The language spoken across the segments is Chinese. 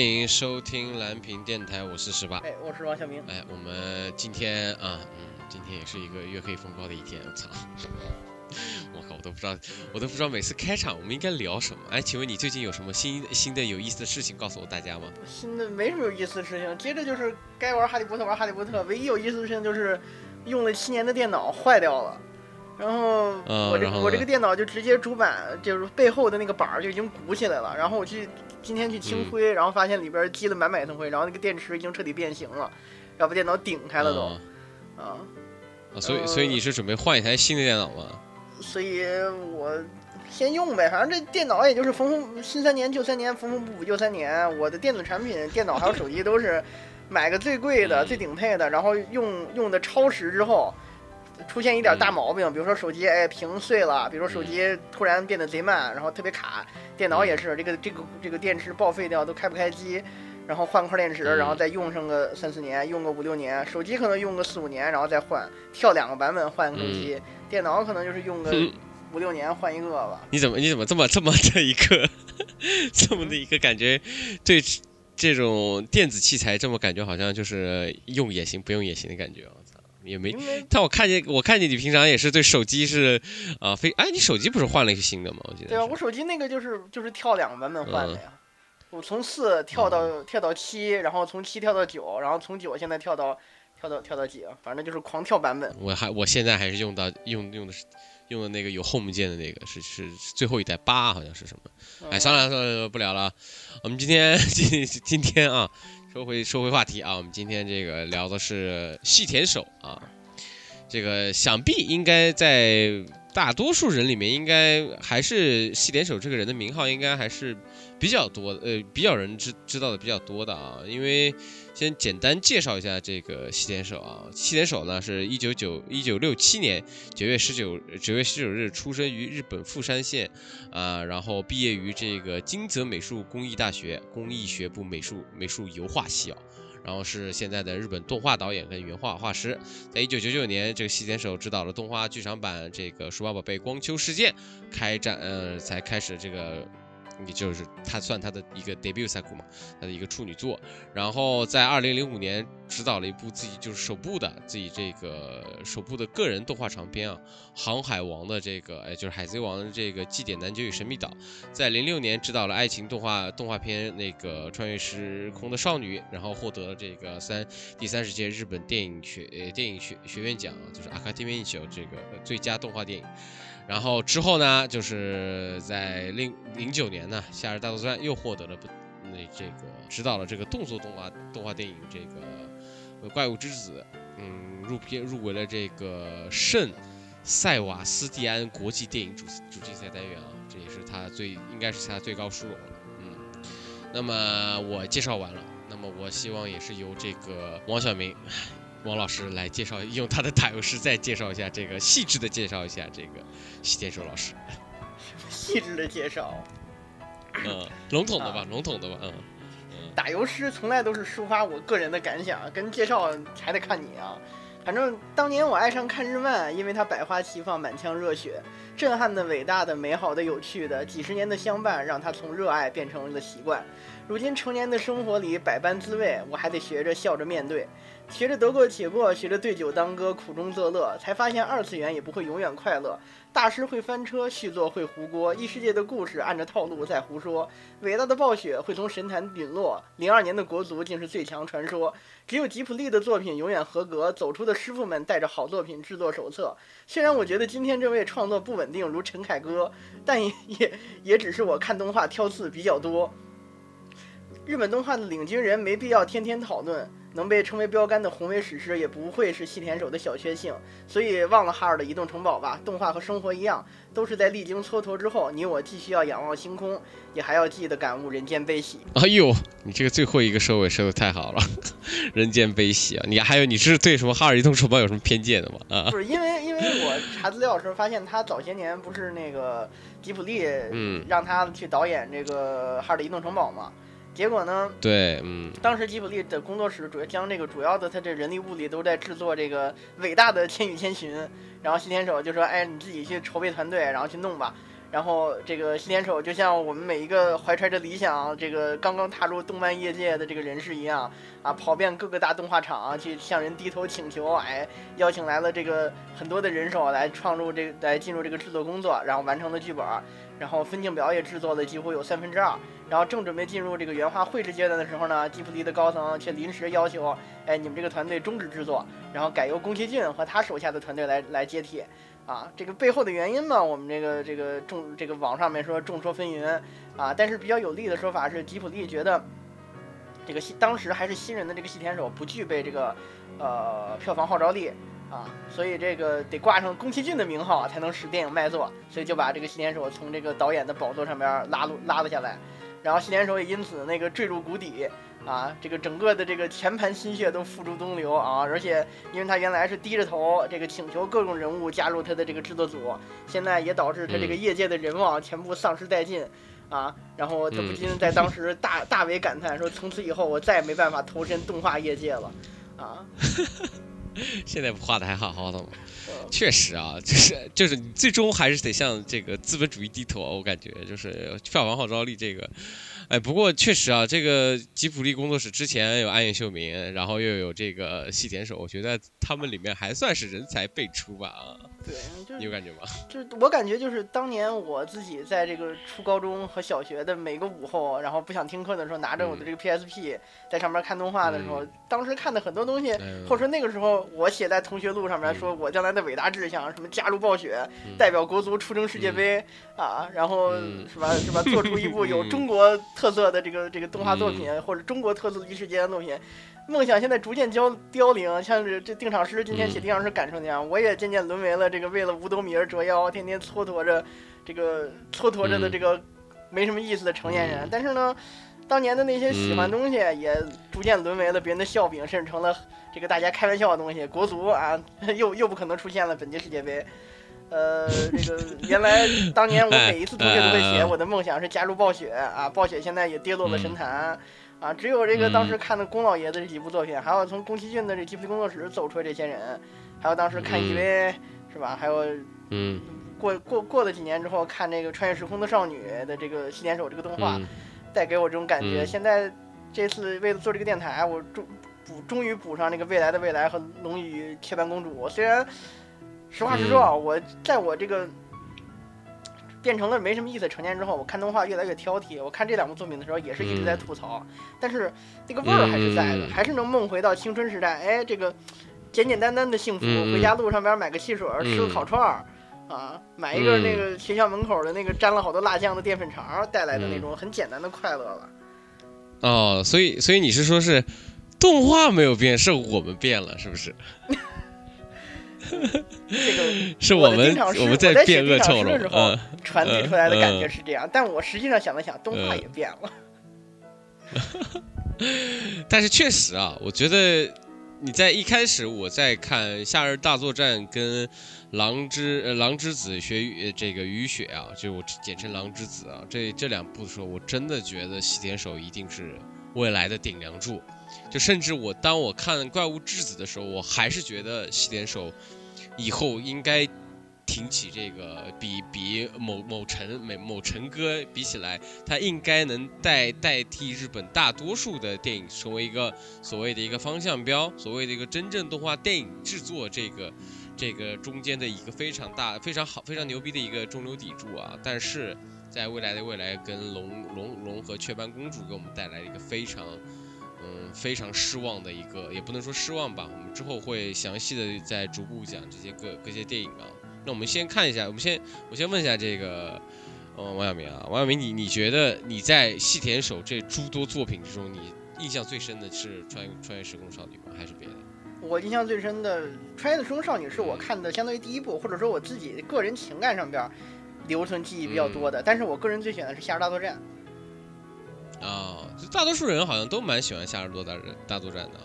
欢迎收听蓝屏电台，我是十八。哎，我是王小明。哎，我们今天啊，嗯，今天也是一个月黑风高的一天。我操！我靠，我都不知道，我都不知道每次开场我们应该聊什么。哎，请问你最近有什么新新的有意思的事情告诉我大家吗？新的没什么有意思的事情，接着就是该玩哈利波特玩哈利波特。唯一有意思的事情就是用了七年的电脑坏掉了，然后我这我这个电脑就直接主板就是背后的那个板儿就已经鼓起来了。然后我去今天去清灰，然后发现里边积了满满一层灰，然后那个电池已经彻底变形了，要把电脑顶开了都。啊，所以所以你是准备换一台新的电脑吗？所以我先用呗，反正这电脑也就是缝缝新三年旧三年，缝缝补补旧三年。我的电子产品，电脑还有手机都是买个最贵的、最顶配的，然后用用的超时之后，出现一点大毛病，比如说手机哎屏碎了，比如说手机突然变得贼慢，然后特别卡。电脑也是这个这个这个电池报废掉都开不开机，然后换块电池，然后再用上个三四年，用个五六年。手机可能用个四五年，然后再换，跳两个版本换个手机。电脑可能就是用个五六年换一个吧。你怎么你怎么这么这么的一个 这么的一个感觉？对这种电子器材这么感觉好像就是用也行不用也行的感觉。我操，也没。但我看见我看见你平常也是对手机是啊非哎你手机不是换了一个新的吗？我记得。对啊，我手机那个就是就是跳两个版本换的呀。我从四跳到跳到七，然后从七跳到九，然后从九现在跳到。跳到跳到几啊？反正就是狂跳版本。我还我现在还是用到用用的是用的那个有 home 键的那个，是是最后一代八好像是什么？哎，算了算了，不聊了。我们今天今今天啊，说回说回话题啊，我们今天这个聊的是细田守啊，这个想必应该在大多数人里面，应该还是细田守这个人的名号应该还是比较多呃，比较人知知道的比较多的啊，因为。先简单介绍一下这个西田守啊，西田守呢是一九九一九六七年九月十九九月十九日出生于日本富山县，啊，然后毕业于这个金泽美术工艺大学工艺学部美术美术油画系啊，然后是现在的日本动画导演跟原画画师，在一九九九年这个西田守执导了动画剧场版这个数码宝贝光秋事件开展，呃，才开始这个。也就是他算他的一个 debut 赛库嘛，他的一个处女作。然后在二零零五年执导了一部自己就是首部的自己这个首部的个人动画长片啊，《航海王》的这个哎就是海贼王的这个祭典南极与神秘岛。在零六年执导了爱情动画动画片那个穿越时空的少女，然后获得了这个三第三十届日本电影学呃电影学学院奖，就是 Academy 奖这个最佳动画电影。然后之后呢，就是在零零九年呢，《夏日大作战》又获得了那这个指导了这个动作动画动画电影这个《怪物之子》，嗯，入片入围了这个圣塞瓦斯蒂安国际电影主主竞赛单元啊，这也是他最应该是他最高殊荣了，嗯。那么我介绍完了，那么我希望也是由这个王小明。王老师来介绍，用他的打油诗再介绍一下这个细致的介绍一下这个西天守老师。细致的介绍，嗯，笼统的吧，笼统的吧，嗯嗯。打油诗从来都是抒发我个人的感想，跟介绍还得看你啊。反正当年我爱上看日漫，因为它百花齐放，满腔热血，震撼的、伟大的、美好的、有趣的，几十年的相伴，让它从热爱变成了习惯。如今成年的生活里百般滋味，我还得学着笑着面对。学着得过且过，学着对酒当歌，苦中作乐，才发现二次元也不会永远快乐。大师会翻车，续作会糊锅，异世界的故事按着套路在胡说。伟大的暴雪会从神坛陨落，零二年的国足竟是最强传说。只有吉普力的作品永远合格，走出的师傅们带着好作品制作手册。虽然我觉得今天这位创作不稳定，如陈凯歌，但也也 也只是我看动画挑刺比较多。日本动画的领军人没必要天天讨论。能被称为标杆的宏伟史诗，也不会是细田守的小确幸。所以忘了哈尔的移动城堡吧。动画和生活一样，都是在历经蹉跎之后，你我既需要仰望星空，也还要记得感悟人间悲喜。哎呦，你这个最后一个收尾收的太好了，人间悲喜啊！你还有你是对什么哈尔移动城堡有什么偏见的吗？啊，不是因为因为我查资料的时候发现他早些年不是那个吉普力，嗯，让他去导演这个哈尔的移动城堡嘛。结果呢？对，嗯，当时吉卜力的工作室主要将这个主要的他这人力物力都在制作这个伟大的《千与千寻》，然后新田守就说：“哎，你自己去筹备团队，然后去弄吧。”然后这个新田守就像我们每一个怀揣着理想、这个刚刚踏入动漫业界的这个人士一样啊，跑遍各个大动画厂去向人低头请求，哎，邀请来了这个很多的人手来创入这个来进入这个制作工作，然后完成了剧本，然后分镜表也制作了几乎有三分之二，然后正准备进入这个原画绘制阶段的时候呢，吉卜力的高层却临时要求，哎，你们这个团队终止制作，然后改由宫崎骏和他手下的团队来来接替。啊，这个背后的原因嘛，我们这个这个众这个网上面说众说纷纭啊，但是比较有利的说法是吉普力觉得这个当时还是新人的这个细田守不具备这个呃票房号召力啊，所以这个得挂上宫崎骏的名号才能使电影卖座，所以就把这个新田手从这个导演的宝座上边拉了拉了下来，然后新田手也因此那个坠入谷底。啊，这个整个的这个全盘心血都付诸东流啊！而且，因为他原来是低着头，这个请求各种人物加入他的这个制作组，现在也导致他这个业界的人望全部丧失殆尽啊！然后他不禁在当时大大为感叹说：“从此以后，我再也没办法投身动画业界了。”啊，现在不画的还好好的吗？确实啊，就是就是你最终还是得向这个资本主义低头，我感觉就是票房号召力这个。哎，不过确实啊，这个吉卜力工作室之前有暗夜秀明，然后又有这个细田守，我觉得他们里面还算是人才辈出吧啊。对，就你有感觉吗？就是我感觉就是当年我自己在这个初高中和小学的每个午后，然后不想听课的时候，拿着我的这个 PSP 在上面看动画的时候，当时看的很多东西，或者说那个时候我写在同学录上面，说我将来的伟大志向，什么加入暴雪，代表国足出征世界杯啊，然后是吧是吧，做出一部 有中国特色的这个这个动画作品，或者中国特色的异世界的作品。梦想现在逐渐凋凋零，像这这定场诗今天写定场诗感受那样，我也渐渐沦为了这个为了五斗米而折腰，天天蹉跎着，这个蹉跎着的这个没什么意思的成年人。但是呢，当年的那些喜欢东西也逐渐沦为了别人的笑柄，甚至成了这个大家开玩笑的东西。国足啊，又又不可能出现了本届世界杯。呃，这个原来当年我每一次同学都会写，我的梦想是加入暴雪啊，暴雪现在也跌落了神坛。啊，只有这个当时看的宫老爷子这几部作品，还有从宫崎骏的这吉普力工作室走出来这些人，还有当时看 EVA 是吧？还有，嗯，过过过了几年之后看这个穿越时空的少女的这个新田守这个动画，带给我这种感觉。现在这次为了做这个电台，我终补终于补上那个未来的未来和龙与铁板公主。虽然实话实说啊，我在我这个。变成了没什么意思。成年之后，我看动画越来越挑剔。我看这两部作品的时候，也是一直在吐槽，但是那个味儿还是在的，还是能梦回到青春时代。哎，这个简简单单的幸福，回家路上边买个汽水，吃个烤串儿，啊，买一个那个学校门口的那个沾了好多辣酱的淀粉肠带来的那种很简单的快乐了。哦，所以所以你是说是动画没有变，是我们变了，是不是？这个 是我们我们在变恶臭了，嗯，传递出来的感觉是这样，但我实际上想了想，动画也变了。但是确实啊，我觉得你在一开始我在看《夏日大作战》跟《狼之呃狼之子学雨这个雨雪啊，就我简称狼之子啊，这这两部的时候，我真的觉得西田守一定是未来的顶梁柱。就甚至我当我看《怪物质子》的时候，我还是觉得西点手。以后应该挺起这个，比比某某陈某某陈哥比起来，他应该能代代替日本大多数的电影，成为一个所谓的一个方向标，所谓的一个真正动画电影制作这个这个中间的一个非常大、非常好、非常牛逼的一个中流砥柱啊！但是在未来的未来，跟龙龙龙和雀斑公主给我们带来了一个非常。嗯，非常失望的一个，也不能说失望吧。我们之后会详细的再逐步讲这些各各些电影啊。那我们先看一下，我们先我先问一下这个，呃，王小明啊，王小明，你你觉得你在细田守这诸多作品之中，你印象最深的是穿穿越时空少女吗？还是别的？我印象最深的穿越时空少女是我看的相当于第一部，或者说我自己个人情感上边留存记忆比较多的。但是我个人最喜欢的是夏日大作战。啊，就大多数人好像都蛮喜欢《夏日多大人大作战》的啊。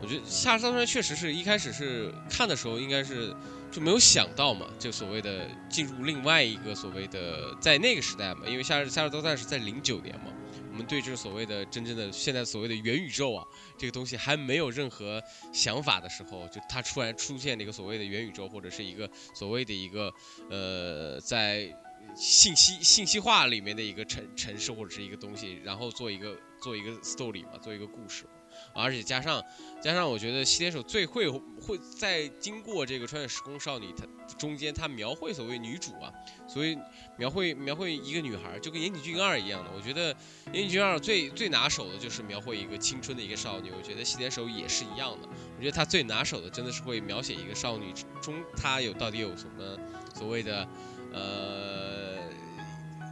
我觉得《夏日大作战》确实是一开始是看的时候，应该是就没有想到嘛，就所谓的进入另外一个所谓的在那个时代嘛，因为《夏日夏日多大战》是在零九年嘛，我们对这所谓的真正的现在所谓的元宇宙啊这个东西还没有任何想法的时候，就它突然出现了一个所谓的元宇宙，或者是一个所谓的一个呃在。信息信息化里面的一个城城市或者是一个东西，然后做一个做一个 story 嘛，做一个故事。而且加上加上，我觉得西田守最会会在经过这个穿越时空少女，她中间她描绘所谓女主啊，所以描绘描绘一个女孩，就跟岩井俊二一样的。我觉得岩井俊二最最拿手的就是描绘一个青春的一个少女，我觉得西田守也是一样的。我觉得他最拿手的真的是会描写一个少女中，她有到底有什么所谓的呃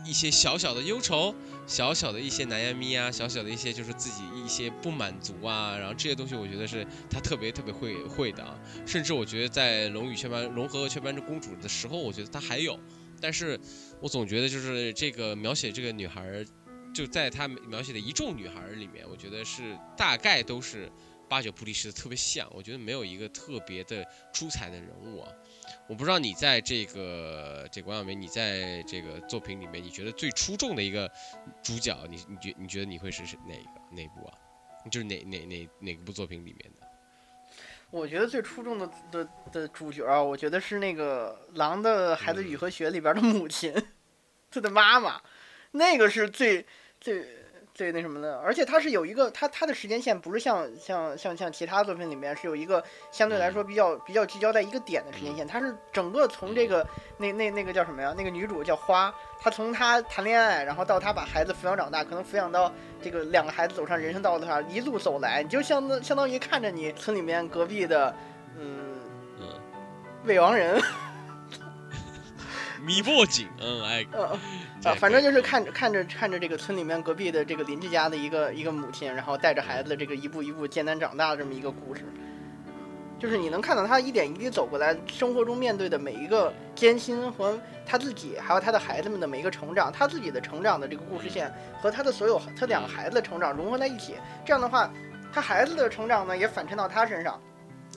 一些小小的忧愁。小小的一些难言咪啊，小小的一些就是自己一些不满足啊，然后这些东西我觉得是他特别特别会会的啊，甚至我觉得在龙与雀斑龙和雀斑之公主的时候，我觉得他还有，但是我总觉得就是这个描写这个女孩，就在他描写的一众女孩里面，我觉得是大概都是八九不离十的特别像，我觉得没有一个特别的出彩的人物啊。我不知道你在这个这王小梅，你在这个作品里面，你觉得最出众的一个主角，你你觉你觉得你会是哪个哪部啊？就是哪哪哪哪部作品里面的？我觉得最出众的的的主角啊，我觉得是那个《狼的孩子雨和雪》里边的母亲，他的妈妈，那个是最最。最那什么的，而且它是有一个，它它的时间线不是像像像像其他作品里面是有一个相对来说比较比较聚焦在一个点的时间线，它是整个从这个那那那个叫什么呀？那个女主叫花，她从她谈恋爱，然后到她把孩子抚养长大，可能抚养到这个两个孩子走上人生道路上，一路走来，你就相当相当于看着你村里面隔壁的，嗯嗯，未亡人。米波景，嗯，哎，嗯，啊，反正就是看着看着看着这个村里面隔壁的这个邻居家的一个一个母亲，然后带着孩子这个一步一步艰难长大的这么一个故事，就是你能看到他一点一滴走过来，生活中面对的每一个艰辛和他自己还有他的孩子们的每一个成长，他自己的成长的这个故事线和他的所有他两个孩子的成长融合在一起，这样的话，他孩子的成长呢也反衬到他身上。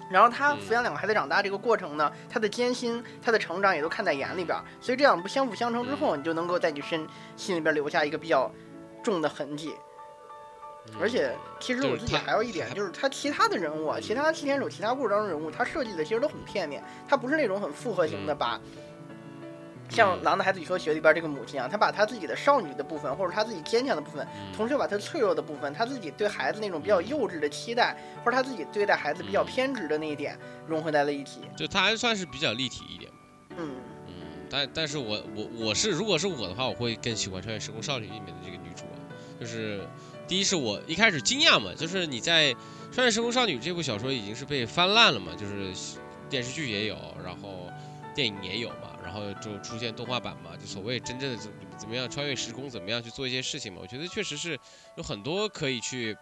然后他抚养两个孩子长大这个过程呢，他的艰辛，他的成长也都看在眼里边，所以这样不相辅相成之后，你就能够在你身心里边留下一个比较重的痕迹。而且，其实我自己还有一点，就是他其他的人物啊，其他七天手其他故事当中人物，他设计的其实都很片面，他不是那种很复合型的把。像《狼的孩子与说学》里边这个母亲啊，她把她自己的少女的部分，或者她自己坚强的部分，同时又把她脆弱的部分，她自己对孩子那种比较幼稚的期待，或者她自己对待孩子比较偏执的那一点融合在了一起。就她还算是比较立体一点嗯嗯，但但是我我我是如果是我的话，我会更喜欢《穿越时空少女》里面的这个女主。就是第一是我一开始惊讶嘛，就是你在《穿越时空少女》这部小说已经是被翻烂了嘛，就是电视剧也有，然后电影也有嘛。然后就出现动画版嘛，就所谓真正的怎怎么样穿越时空，怎么样去做一些事情嘛？我觉得确实是有很多可以去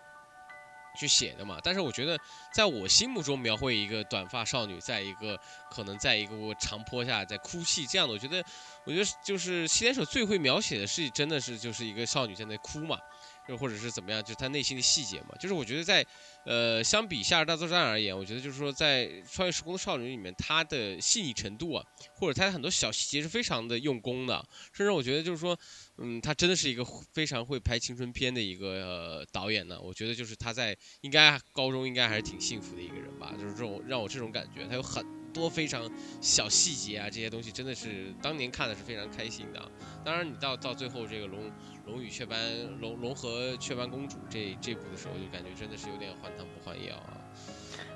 去写的嘛。但是我觉得，在我心目中描绘一个短发少女，在一个可能在一个长坡下在哭泣这样的，我觉得，我觉得就是西田守最会描写的是，真的是就是一个少女在那哭嘛。就或者是怎么样，就是他内心的细节嘛。就是我觉得在，呃，相比《夏日大作战》而言，我觉得就是说在《穿越时空的少女》里面，他的细腻程度啊，或者她很多小细节是非常的用功的。甚至我觉得就是说，嗯，他真的是一个非常会拍青春片的一个、导演呢。我觉得就是他在应该高中应该还是挺幸福的一个人吧。就是这种让我这种感觉，他有很多非常小细节啊，这些东西真的是当年看的是非常开心的。当然，你到到最后这个龙。龙与雀斑，龙龙和雀斑公主这这部的时候，就感觉真的是有点换汤不换药啊。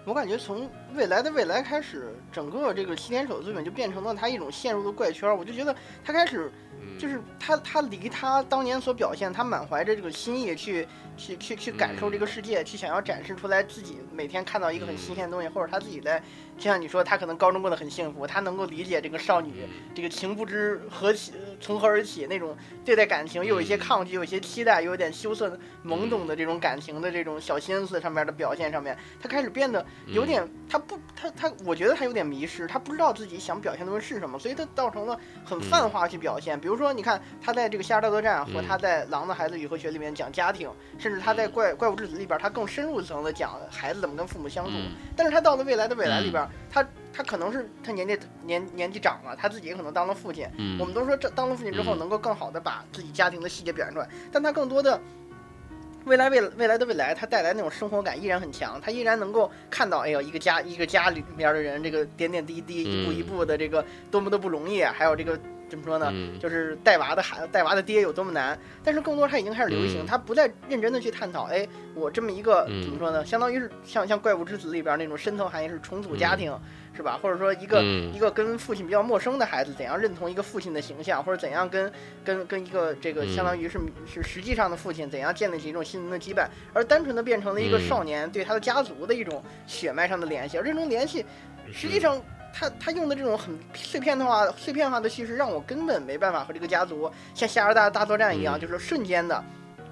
我感觉从未来的未来开始，整个这个七天手作品就变成了他一种陷入的怪圈。我就觉得他开始，就是他他离他当年所表现，他满怀着这个心意去去去去感受这个世界，去想要展示出来自己每天看到一个很新鲜的东西，或者他自己在，就像你说，他可能高中过得很幸福，他能够理解这个少女这个情不知何起。从何而起？那种对待感情又有一些抗拒，有一些期待，又有点羞涩、懵懂的这种感情的这种小心思上面的表现上面，他开始变得有点，他不，他他，我觉得他有点迷失，他不知道自己想表现的东西是什么，所以他造成了很泛化去表现。比如说，你看他在这个《夏日大作战》和他在《狼的孩子雨和雪》里面讲家庭，甚至他在《怪怪物之子》里边，他更深入层的讲孩子怎么跟父母相处。但是他到了未来的未来里边，他。他可能是他年纪年年纪长了，他自己也可能当了父亲。嗯，我们都说这当了父亲之后能够更好的把自己家庭的细节表现出来，但他更多的未来未未来的未来，他带来那种生活感依然很强，他依然能够看到，哎呦，一个家一个家里面的人这个点点滴滴，一步一步的这个多么的不容易，还有这个怎么说呢？嗯。就是带娃的孩带娃的爹有多么难，但是更多他已经开始流行，嗯。他不再认真的去探讨，哎，我这么一个嗯。怎么说呢？相当于是像像《怪物之子》里边那种深层含义是重组家庭，是吧？或者说一个、嗯。一个跟父亲比较陌生的孩子怎样认同一个父亲的形象，或者怎样跟跟跟一个这个嗯。相当于是是实际上的父亲怎样建立起一种心灵的羁绊，而单纯的变成了一个嗯。少年对他的家族的一种血脉上的联系，而这种联系实际上，他他用的这种很碎片的话、碎片化的叙事，让我根本没办法和这个家族像夏尔大大作战一样，嗯。就是瞬间的，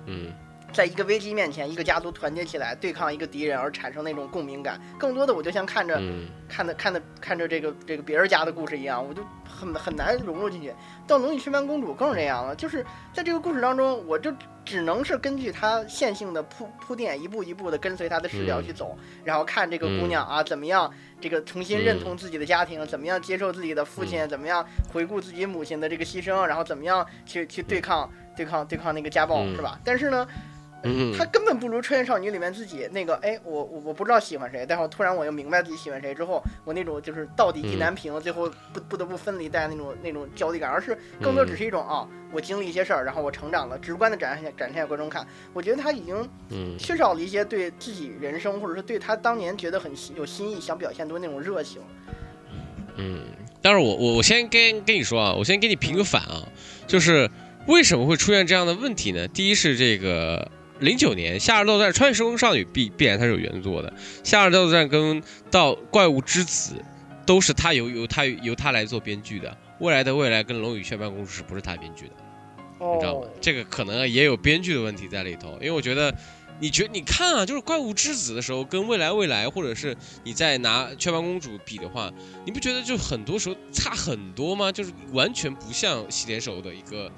嗯在一个危机面前，一个家族团结起来对抗一个敌人，而产生那种共鸣感。更多的，我就像看着、嗯看的看的看着这个这个别人家的故事一样，我就很很难融入进去。到《龙与雀斑公主》更是这样了，就是在这个故事当中，我就只能是根据它线性的铺铺垫，一步一步的跟随它的视角嗯去走，然后看这个姑娘啊怎么样，这个重新认同自己的家庭，怎么样接受自己的父亲，怎么样回顾自己母亲的这个牺牲，然后怎么样去去对抗对抗对抗那个家暴，嗯是吧？但是呢。嗯他根本不如《穿越少女》里面自己那个，哎，我我我不知道喜欢谁，但是我突然我又明白自己喜欢谁之后，我那种就是到底意难平，最后不不得不分离带那种那种焦虑感，而是更多只是一种啊，我经历一些事儿，然后我成长了，直观的展现展现给观众看。我觉得他已经嗯缺少了一些对自己人生，或者是对他当年觉得很有新意、想表现出那种热情。嗯，但是我我我先跟跟你说啊，我先给你评个反啊，就是为什么会出现这样的问题呢？第一是这个零九年《夏日斗战》《穿越时空少女》必必然它是有原作的，《夏日斗战》跟到《怪物之子》都是他由由他由他来做编剧的，《未来的未来》跟《龙与雀斑公主》是不是他编剧的？你知道吗哦？，这个可能也有编剧的问题在里头，因为我觉得，你觉你看啊，就是怪物之子的时候，跟未来未来，或者是你在拿雀斑公主比的话，你不觉得就很多时候差很多吗？就是完全不像洗脸手的一个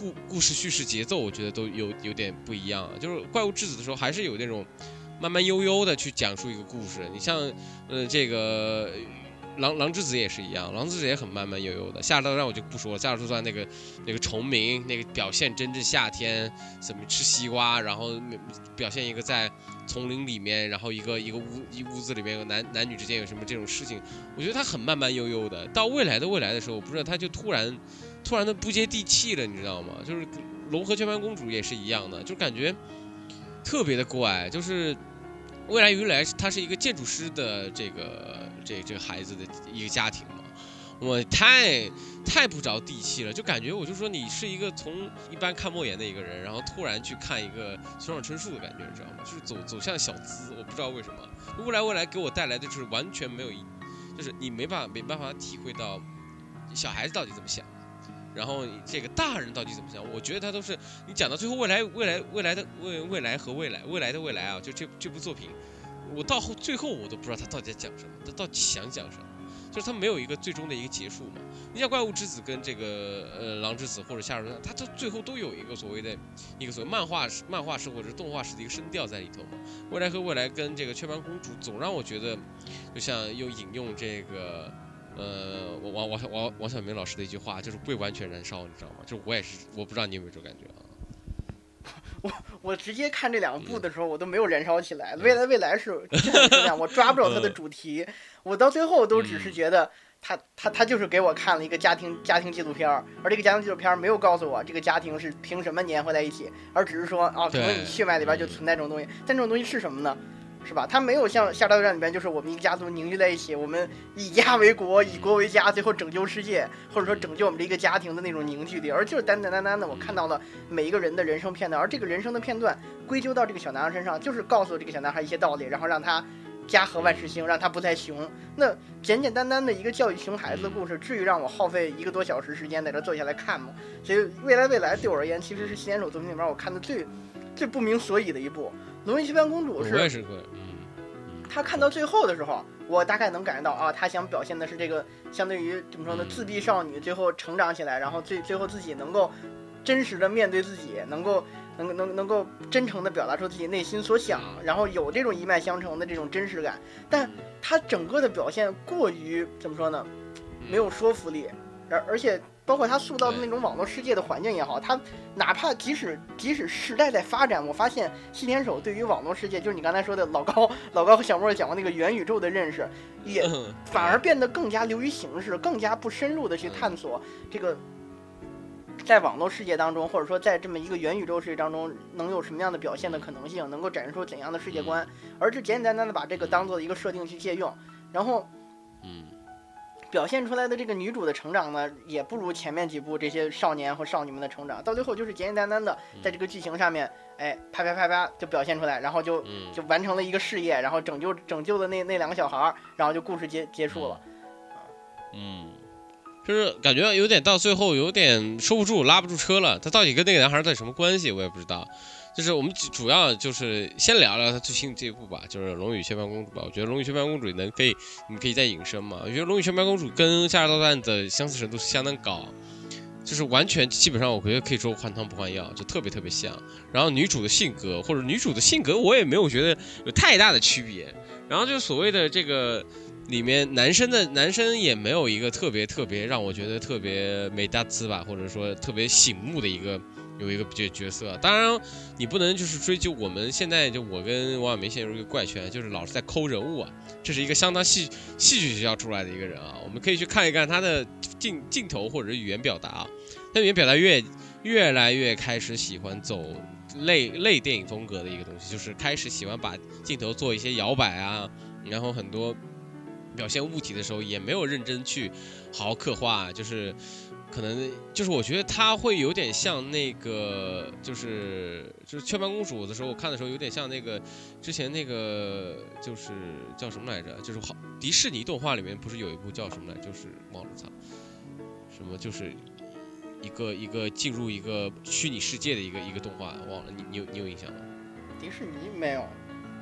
故故事叙事节奏，我觉得都有有点不一样。就是怪物之子的时候，还是有那种慢慢悠悠的去讲述一个故事。你像，呃，这个。狼狼之子也是一样，狼之子也很慢慢悠悠的。夏洛特我就不说了，夏日大战那个那个虫鸣，那个表现真正夏天怎么吃西瓜，然后表现一个在丛林里面，然后一个一个屋一屋子里面有男男女之间有什么这种事情，我觉得他很慢慢悠悠的。到未来的未来的时候，我不知道他就突然突然的不接地气了，你知道吗？就是龙和雀斑公主也是一样的，就感觉特别的怪，就是。未来于来，他是一个建筑师的这个这这个孩子的一个家庭嘛，我太太不着地气了，就感觉我就说你是一个从一般看莫言的一个人，然后突然去看一个村上春树的感觉，你知道吗？就是走走向小资，我不知道为什么。未来未来给我带来的就是完全没有，就是你没办法没办法体会到小孩子到底怎么想。然后这个大人到底怎么想？我觉得他都是你讲到最后，未来未来未来的未未来和未来未来的未来啊，就这这部作品，我到后最后我都不知道他到底在讲什么，他到底想讲什么，就是他没有一个最终的一个结束嘛。你像怪物之子跟这个呃狼之子或者夏洛特他都最后都有一个所谓的一个所谓漫画漫画式或者是动画式的一个声调在里头嘛。未来和未来跟这个雀斑公主总让我觉得，就像又引用这个。呃，王王王王王小明老师的一句话就是未完全燃烧，你知道吗？就是我也是，我不知道你有没有这种感觉啊？我我直接看这两部的时候，我都没有燃烧起来。嗯未来未来是这样，我抓不着它的主题，我到最后都只是觉得他他他就是给我看了一个家庭家庭纪录片儿，而这个家庭纪录片儿没有告诉我这个家庭是凭什么粘合在一起，而只是说啊，可能你血脉里边就存在这种东西，但这种东西是什么呢？是吧？它没有像《夏大战》里边，就是我们一个家族凝聚在一起，我们以家为国，以国为家，最后拯救世界，或者说拯救我们这个家庭的那种凝聚力，而就是单单单单的，我看到了每一个人的人生片段，而这个人生的片段归咎到这个小男孩身上，就是告诉这个小男孩一些道理，然后让他家和万事兴，让他不再熊。那简简单单的一个教育熊孩子的故事，至于让我耗费一个多小时时间在这坐下来看吗？所以未来未来对我而言，其实是新手作品里面我看的最最不明所以的一部。《龙与七班公主》是我也是会，嗯他看到最后的时候，我大概能感觉到啊，他想表现的是这个相对于怎么说呢，自闭少女最后成长起来，然后最最后自己能够真实的面对自己，能够能能能够真诚的表达出自己内心所想，然后有这种一脉相承的这种真实感。但他整个的表现过于怎么说呢，没有说服力，而而且包括他塑造的那种网络世界的环境也好，他哪怕即使即使时代在发展，我发现西天守对于网络世界，就是你刚才说的老高 老高和小莫讲过那个元宇宙的认识，也嗯反而变得更加流于形式，更加不深入的去探索这个在网络世界当中，或者说在这么一个元宇宙世界当中，能有什么样的表现的可能性，能够展示出怎样的世界观，而是简简单单的把这个当做一个设定去借用，然后，嗯，表现出来的这个女主的成长呢，也不如前面几部这些少年和少女们的成长，到最后就是简简单单的在这个剧情上面，哎，啪啪啪啪就表现出来，然后就就完成了一个事业，然后拯救拯救的那那两个小孩儿，然后就故事结结束了，嗯。就是感觉有点到最后有点收不住拉不住车了，他到底跟那个男孩到底什么关系我也不知道。就是我们主要就是先聊聊他最新这一部吧，就是《龙与雀斑公主》吧。我觉得《龙与雀斑公主》能可以，你可以再引申嘛。我觉得《龙与雀斑公主》跟《夏日大战》的相似程度是相当高，就是完全基本上我觉得可以说换汤不换药，就特别特别像。然后女主的性格或者女主的性格我也没有觉得有太大的区别。然后就所谓的这个。里面男生的男生也没有一个特别特别让我觉得特别美大滋吧，或者说特别醒目的一个有一个角角色。当然，你不能就是追究我们现在就我跟王小明陷入一个怪圈，就是老是在抠人物啊。这是一个相当戏戏剧学校出来的一个人啊，我们可以去看一看他的镜镜头或者语言表达啊。他语言表达越越来越开始喜欢走类类电影风格的一个东西，就是开始喜欢把镜头做一些摇摆啊，然后很多。表现物体的时候也没有认真去好好刻画，就是可能就是我觉得他会有点像那个，就是就是雀斑公主的时候，我看的时候有点像那个之前那个就是叫什么来着？就是好迪士尼动画里面不是有一部叫什么来？就是忘了操，什么就是一个一个进入一个虚拟世界的一个一个动画，忘了你你有你有印象吗？迪士尼没有，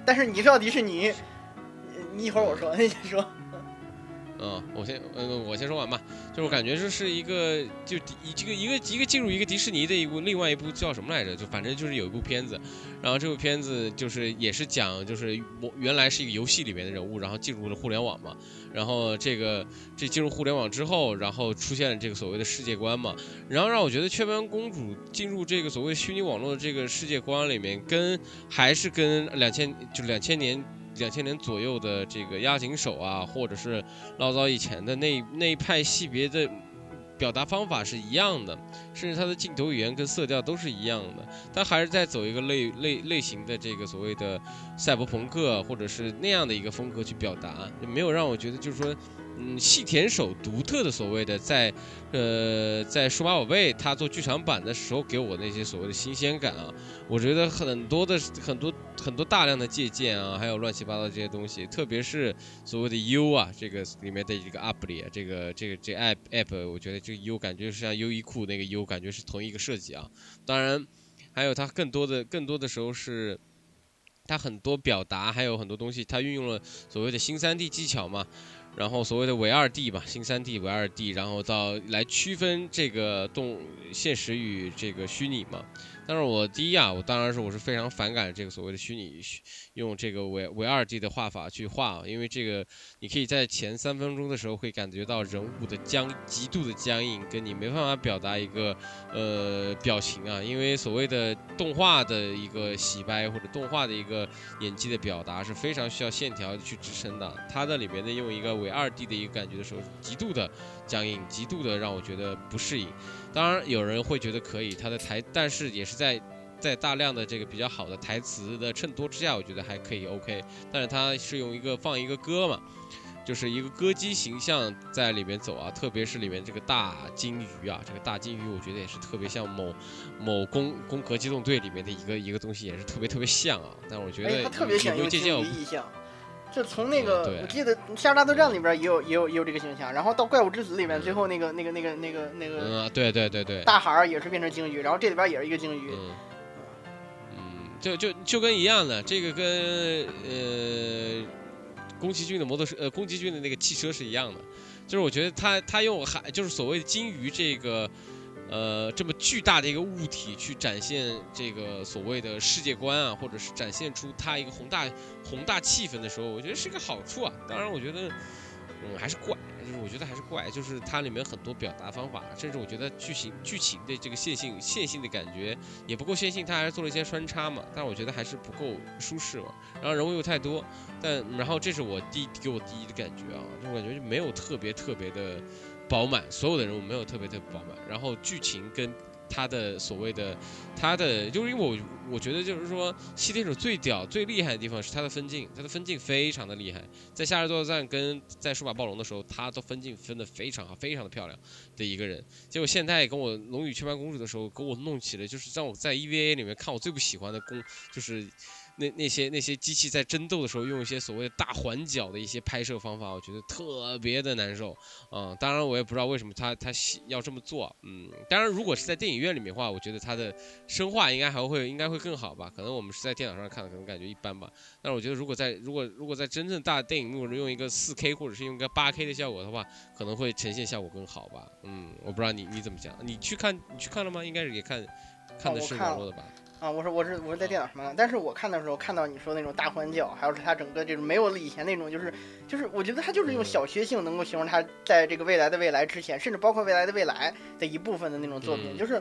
但是你知道迪士尼，你一会儿我说，你先说。嗯，我先，嗯，我先说完吧。就是我感觉这是一个，就一这个一个一个进入一个迪士尼的一部，另外一部叫什么来着？就反正就是有一部片子，然后这部片子就是也是讲，就是我原来是一个游戏里面的人物，然后进入了互联网嘛。然后这个这进入互联网之后，然后出现了这个所谓的世界观嘛。然后让我觉得雀斑公主进入这个所谓虚拟网络的这个世界观里面，跟还是跟两千就两千年。两千年左右的这个押井守啊，或者是老早以前的那那一派系别的表达方法是一样的，甚至它的镜头语言跟色调都是一样的，它还是在走一个类类类型的这个所谓的赛博朋克或者是那样的一个风格去表达，没有让我觉得就是说。嗯，细田守独特的所谓的在，呃，在数码宝贝他做剧场版的时候给我那些所谓的新鲜感啊，我觉得很多的很多很多大量的借鉴啊，还有乱七八糟这些东西，特别是所谓的 U 啊，这个里面的一个 App 里，这个这个这 App App，我觉得这个 U 感觉是像优衣库那个 U，感觉是同一个设计啊。当然，还有它更多的更多的时候是，它很多表达还有很多东西，它运用了所谓的新三 D 技巧嘛。然后所谓的伪二 D 吧，新三 D 伪二 D，然后到来区分这个动现实与这个虚拟嘛。但是我第一啊，我当然是我是非常反感这个所谓的虚拟用这个伪伪二 D 的画法去画啊，因为这个你可以在前三分钟的时候会感觉到人物的僵极度的僵硬，跟你没办法表达一个呃表情啊，因为所谓的动画的一个洗白或者动画的一个演技的表达是非常需要线条去支撑的，它的里面的用一个伪二 D 的一个感觉的时候，极度的僵硬，极度的让我觉得不适应。当然有人会觉得可以，他的台，但是也是在在大量的这个比较好的台词的衬托之下，我觉得还可以 OK。但是他是用一个放一个歌嘛，就是一个歌姬形象在里面走啊，特别是里面这个大金鱼啊，这个大金鱼我觉得也是特别像某某攻攻壳机动队里面的一个一个东西，也是特别特别像啊。但我觉得他特别借鉴意象。就从那个，我记得《夏日大作战》里边也有也有也有这个形象，然后到《怪物之子》里面，最后那个那个那个那个那个，嗯，对对对对，大孩儿也是变成鲸鱼，然后这里边也是一个鲸鱼，嗯，就就就跟一样的，这个跟呃宫崎骏的摩托车，呃宫崎骏的那个汽车是一样的，就是我觉得他他用海，就是所谓的鲸鱼这个。呃，这么巨大的一个物体去展现这个所谓的世界观啊，或者是展现出它一个宏大宏大气氛的时候，我觉得是一个好处啊。当然，我觉得，嗯，还是怪，就是我觉得还是怪，就是它里面很多表达方法，甚至我觉得剧情剧情的这个线性线性的感觉也不够线性，它还是做了一些穿插嘛。但我觉得还是不够舒适嘛。然后人物又太多，但然后这是我第给我第一的感觉啊，就感觉就没有特别特别的。饱满，所有的人物没有特别特别饱满，然后剧情跟他的所谓的他的，就是因为我我觉得就是说，西天手最屌最厉害的地方是他的分镜，他的分镜非常的厉害，在夏日作战跟在数码暴龙的时候，他的分镜分的非常好，非常的漂亮的一个人。结果现在跟我龙与雀斑公主的时候，给我弄起了就是让我在 EVA 里面看我最不喜欢的公就是。那那些那些机器在争斗的时候用一些所谓的大环角的一些拍摄方法，我觉得特别的难受。嗯，当然我也不知道为什么他他要这么做。嗯，当然如果是在电影院里面的话，我觉得他的声画应该还会应该会更好吧。可能我们是在电脑上看的，可能感觉一般吧。但是我觉得如果在如果如果在真正大电影幕用一个四 K 或者是用一个八 K 的效果的话，可能会呈现效果更好吧。嗯，我不知道你你怎么讲？你去看你去看了吗？应该是也看看的是网络的吧。啊，我说我是我是在电脑上看，但是我看的时候看到你说那种大欢叫，还有是它整个这种没有了以前那种，就是就是我觉得它就是用小确幸能够形容它在这个未来的未来之前，甚至包括未来的未来的一部分的那种作品，就是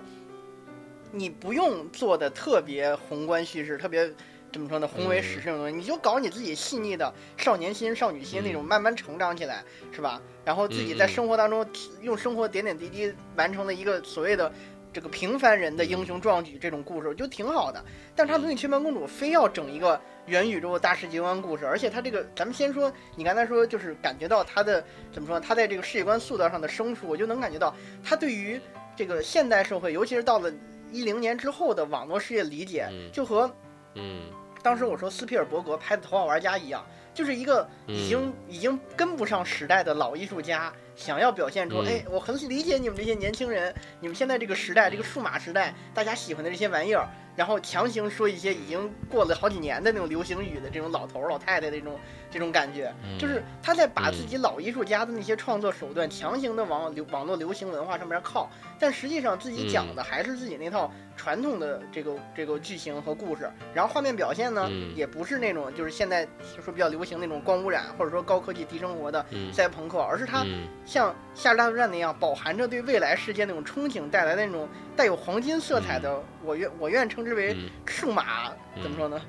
你不用做的特别宏观叙事，特别怎么说呢，宏伟史诗那种东西，你就搞你自己细腻的少年心、少女心那种慢慢成长起来，是吧？然后自己在生活当中用生活点点滴滴完成了一个所谓的。这个平凡人的英雄壮举这种故事就挺好的，但是他《龙与雀斑公主》非要整一个元宇宙大世界观故事，而且他这个，咱们先说，你刚才说就是感觉到他的怎么说，他在这个世界观塑造上的生疏，我就能感觉到他对于这个现代社会，尤其是到了一零年之后的网络世界理解，就和嗯，当时我说斯皮尔伯格拍的《头号玩家》一样，就是一个已经已经跟不上时代的老艺术家。想要表现出，哎，我很理解你们这些年轻人，你们现在这个时代，这个数码时代，大家喜欢的这些玩意儿。然后强行说一些已经过了好几年的那种流行语的这种老头老太太的这种这种感觉，就是他在把自己老艺术家的那些创作手段强行的往流网络流行文化上面靠，但实际上自己讲的还是自己那套传统的这个这个剧情和故事。然后画面表现呢，也不是那种就是现在就说比较流行那种光污染或者说高科技低生活的赛博朋克，而是他像《夏日大作战》那样饱含着对未来世界那种憧憬带来的那种带有黄金色彩的，我愿我愿称。之为数码怎么说呢？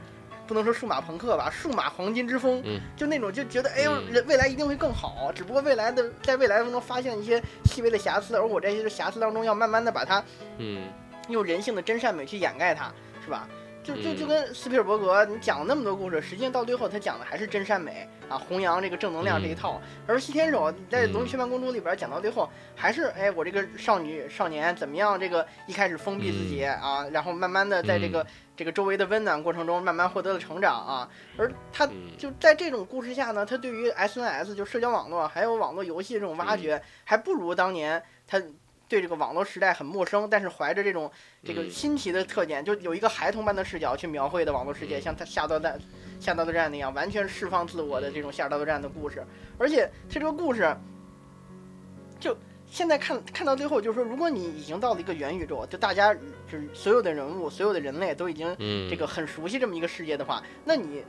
不能说数码朋克吧，数码黄金之风，就那种就觉得哎呦，人未来一定会更好。只不过未来的在未来当中发现一些细微的瑕疵，而我在这些瑕疵当中要慢慢的把它，嗯，用人性的真善美去掩盖它，是吧？就就就跟斯皮尔伯格，你讲了那么多故事，实际上到最后他讲的还是真善美啊，弘扬这个正能量这一套。而西天守在《龙与雀斑公主》里边讲到最后，还是哎，我这个少女少年怎么样？这个一开始封闭自己啊，然后慢慢的在这个这个周围的温暖过程中，慢慢获得了成长啊。而他就在这种故事下呢，他对于 SNS 就社交网络还有网络游戏这种挖掘，还不如当年他。对这个网络时代很陌生，但是怀着这种这个新奇的特点，就有一个孩童般的视角去描绘的网络世界，像他下刀战、下刀战那样，完全释放自我的这种下刀战的故事。而且他这个故事，就现在看看到最后，就是说，如果你已经到了一个元宇宙，就大家就是所有的人物、所有的人类都已经这个很熟悉这么一个世界的话，那你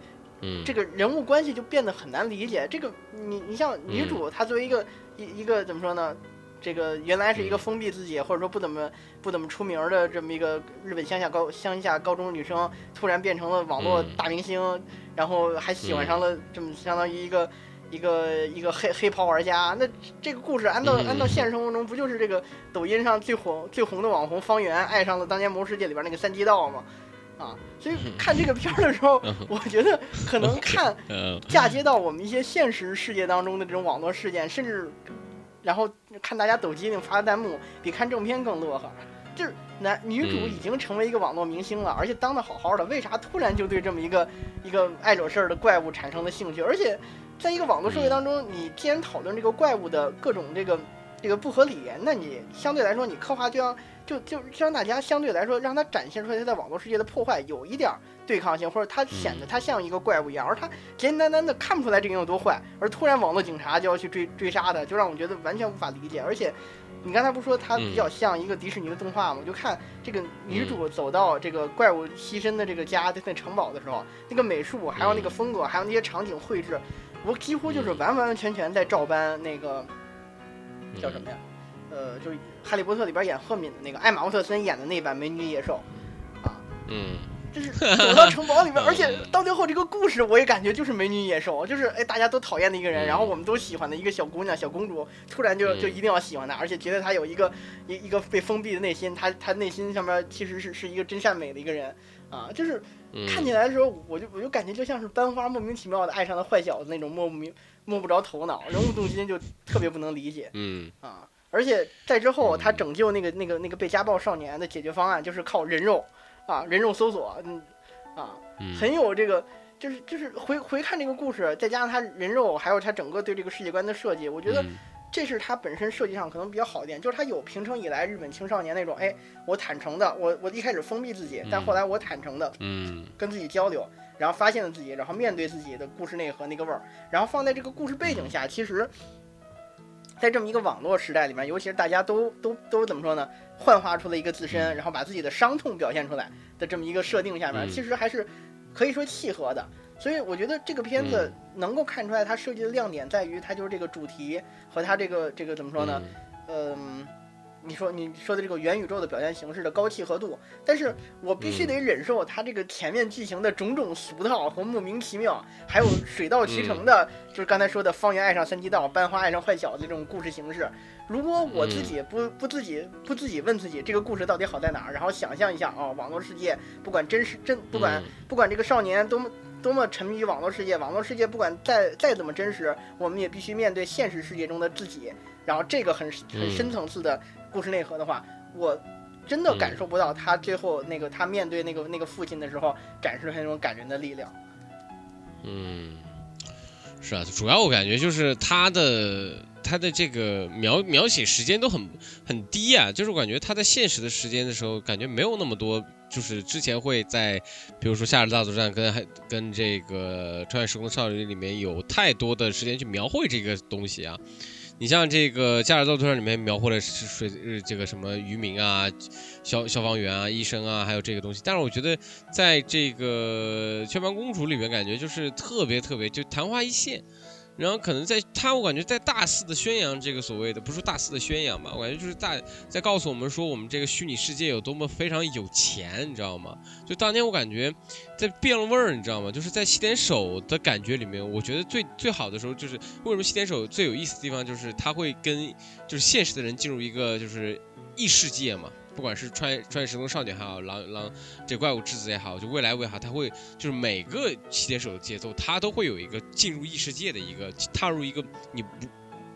这个人物关系就变得很难理解。这个你你像女主，她作为一个一一个怎么说呢？这个原来是一个封闭自己，或者说不怎么不怎么出名的这么一个日本乡下高乡下高中女生，突然变成了网络大明星，然后还喜欢上了这么相当于一个一个一个黑黑袍玩家。那这个故事按到按到现实生活中，不就是这个抖音上最火最红的网红方圆爱上了当年魔兽世界里边那个三阶道吗？啊，所以看这个片儿的时候，我觉得可能 看嫁接到我们一些现实世界当中的这种网络事件，甚至。然后看大家抖机灵发弹幕，比看正片更乐呵。就是男女主已经成为一个网络明星了，而且当的好好的，为啥突然就对这么一个一个爱惹事儿的怪物产生了兴趣？而且，在一个网络社会当中，你既然讨论这个怪物的各种这个这个不合理，那你相对来说你刻画就让就就让大家相对来说让他展现出来他在网络世界的破坏有一点。对抗性，或者他显得他像一个怪物一样，而他简简单单的看不出来这个人有多坏，而突然网络警察就要去追追杀他，就让我觉得完全无法理解。而且，你刚才不说他比较像一个迪士尼的动画吗？我就看这个女主走到这个怪物栖身的这个家的那城堡的时候，那个美术还有那个风格，还有那些场景绘制，我几乎就是完完全全在照搬那个叫什么呀？呃，就是《哈利波特》里边演赫敏的那个艾玛沃特森演的那版美女野兽，啊，嗯。就是 走到城堡里面，而且到最后这个故事我也感觉就是美女野兽，就是哎大家都讨厌的一个人，然后我们都喜欢的一个小姑娘、小公主，突然就就一定要喜欢她，而且觉得她有一个一一个被封闭的内心，她她内心上面其实是是一个真善美的一个人啊，就是看起来的时候，我就我就感觉就像是班花莫名其妙的爱上了坏小子那种摸不明摸不着头脑，人物动机就特别不能理解，嗯。啊，而且在之后他拯救那个那个那个被家暴少年的解决方案就是靠人肉。啊，人肉搜索，嗯，啊，很有这个，就是就是回回看这个故事，再加上他人肉，还有他整个对这个世界观的设计，我觉得这是他本身设计上可能比较好一点，就是他有平成以来日本青少年那种，哎，我坦诚的，我我一开始封闭自己，但后来我坦诚的，嗯，跟自己交流，然后发现了自己，然后面对自己的故事内核那个味儿，然后放在这个故事背景下，其实。在这么一个网络时代里面，尤其是大家都都都怎么说呢？幻化出了一个自身，然后把自己的伤痛表现出来的这么一个设定下面，其实还是可以说契合的。所以我觉得这个片子能够看出来，它设计的亮点在于它就是这个主题和它这个这个怎么说呢？嗯。你说你说的这个元宇宙的表现形式的高契合度，但是我必须得忍受它这个前面剧情的种种俗套和莫名其妙，还有水到渠成的，就是刚才说的方圆爱上三季道，班花爱上坏小子这种故事形式。如果我自己不不自己不自己问自己这个故事到底好在哪儿，然后想象一下啊，网络世界不管真实真不管不管这个少年多么多么沉迷于网络世界，网络世界不管再再怎么真实，我们也必须面对现实世界中的自己。然后这个很很深层次的。故事内核的话，我真的感受不到他最后那个他面对那个那个父亲的时候展示出那种感人的力量。嗯，是啊，主要我感觉就是他的他的这个描描写时间都很很低啊，就是我感觉他在现实的时间的时候，感觉没有那么多，就是之前会在比如说《夏日大作战》跟还跟这个《穿越时空少女》里面有太多的时间去描绘这个东西啊。你像这个《加尔造图上里面描绘的是水，这个什么渔民啊、消消防员啊、医生啊，还有这个东西。但是我觉得，在这个《雀斑公主》里面，感觉就是特别特别，就昙花一现。然后可能在他，我感觉在大肆的宣扬这个所谓的，不是大肆的宣扬吧，我感觉就是大在告诉我们说，我们这个虚拟世界有多么非常有钱，你知道吗？就当年我感觉在变了味儿，你知道吗？就是在西点手的感觉里面，我觉得最最好的时候就是为什么西点手最有意思的地方就是他会跟就是现实的人进入一个就是异世界嘛。不管是穿越穿越时空少女还好，狼狼这怪物之子也好，就未来也好，他会就是每个七点手的节奏，他都会有一个进入异世界的一个踏入一个你不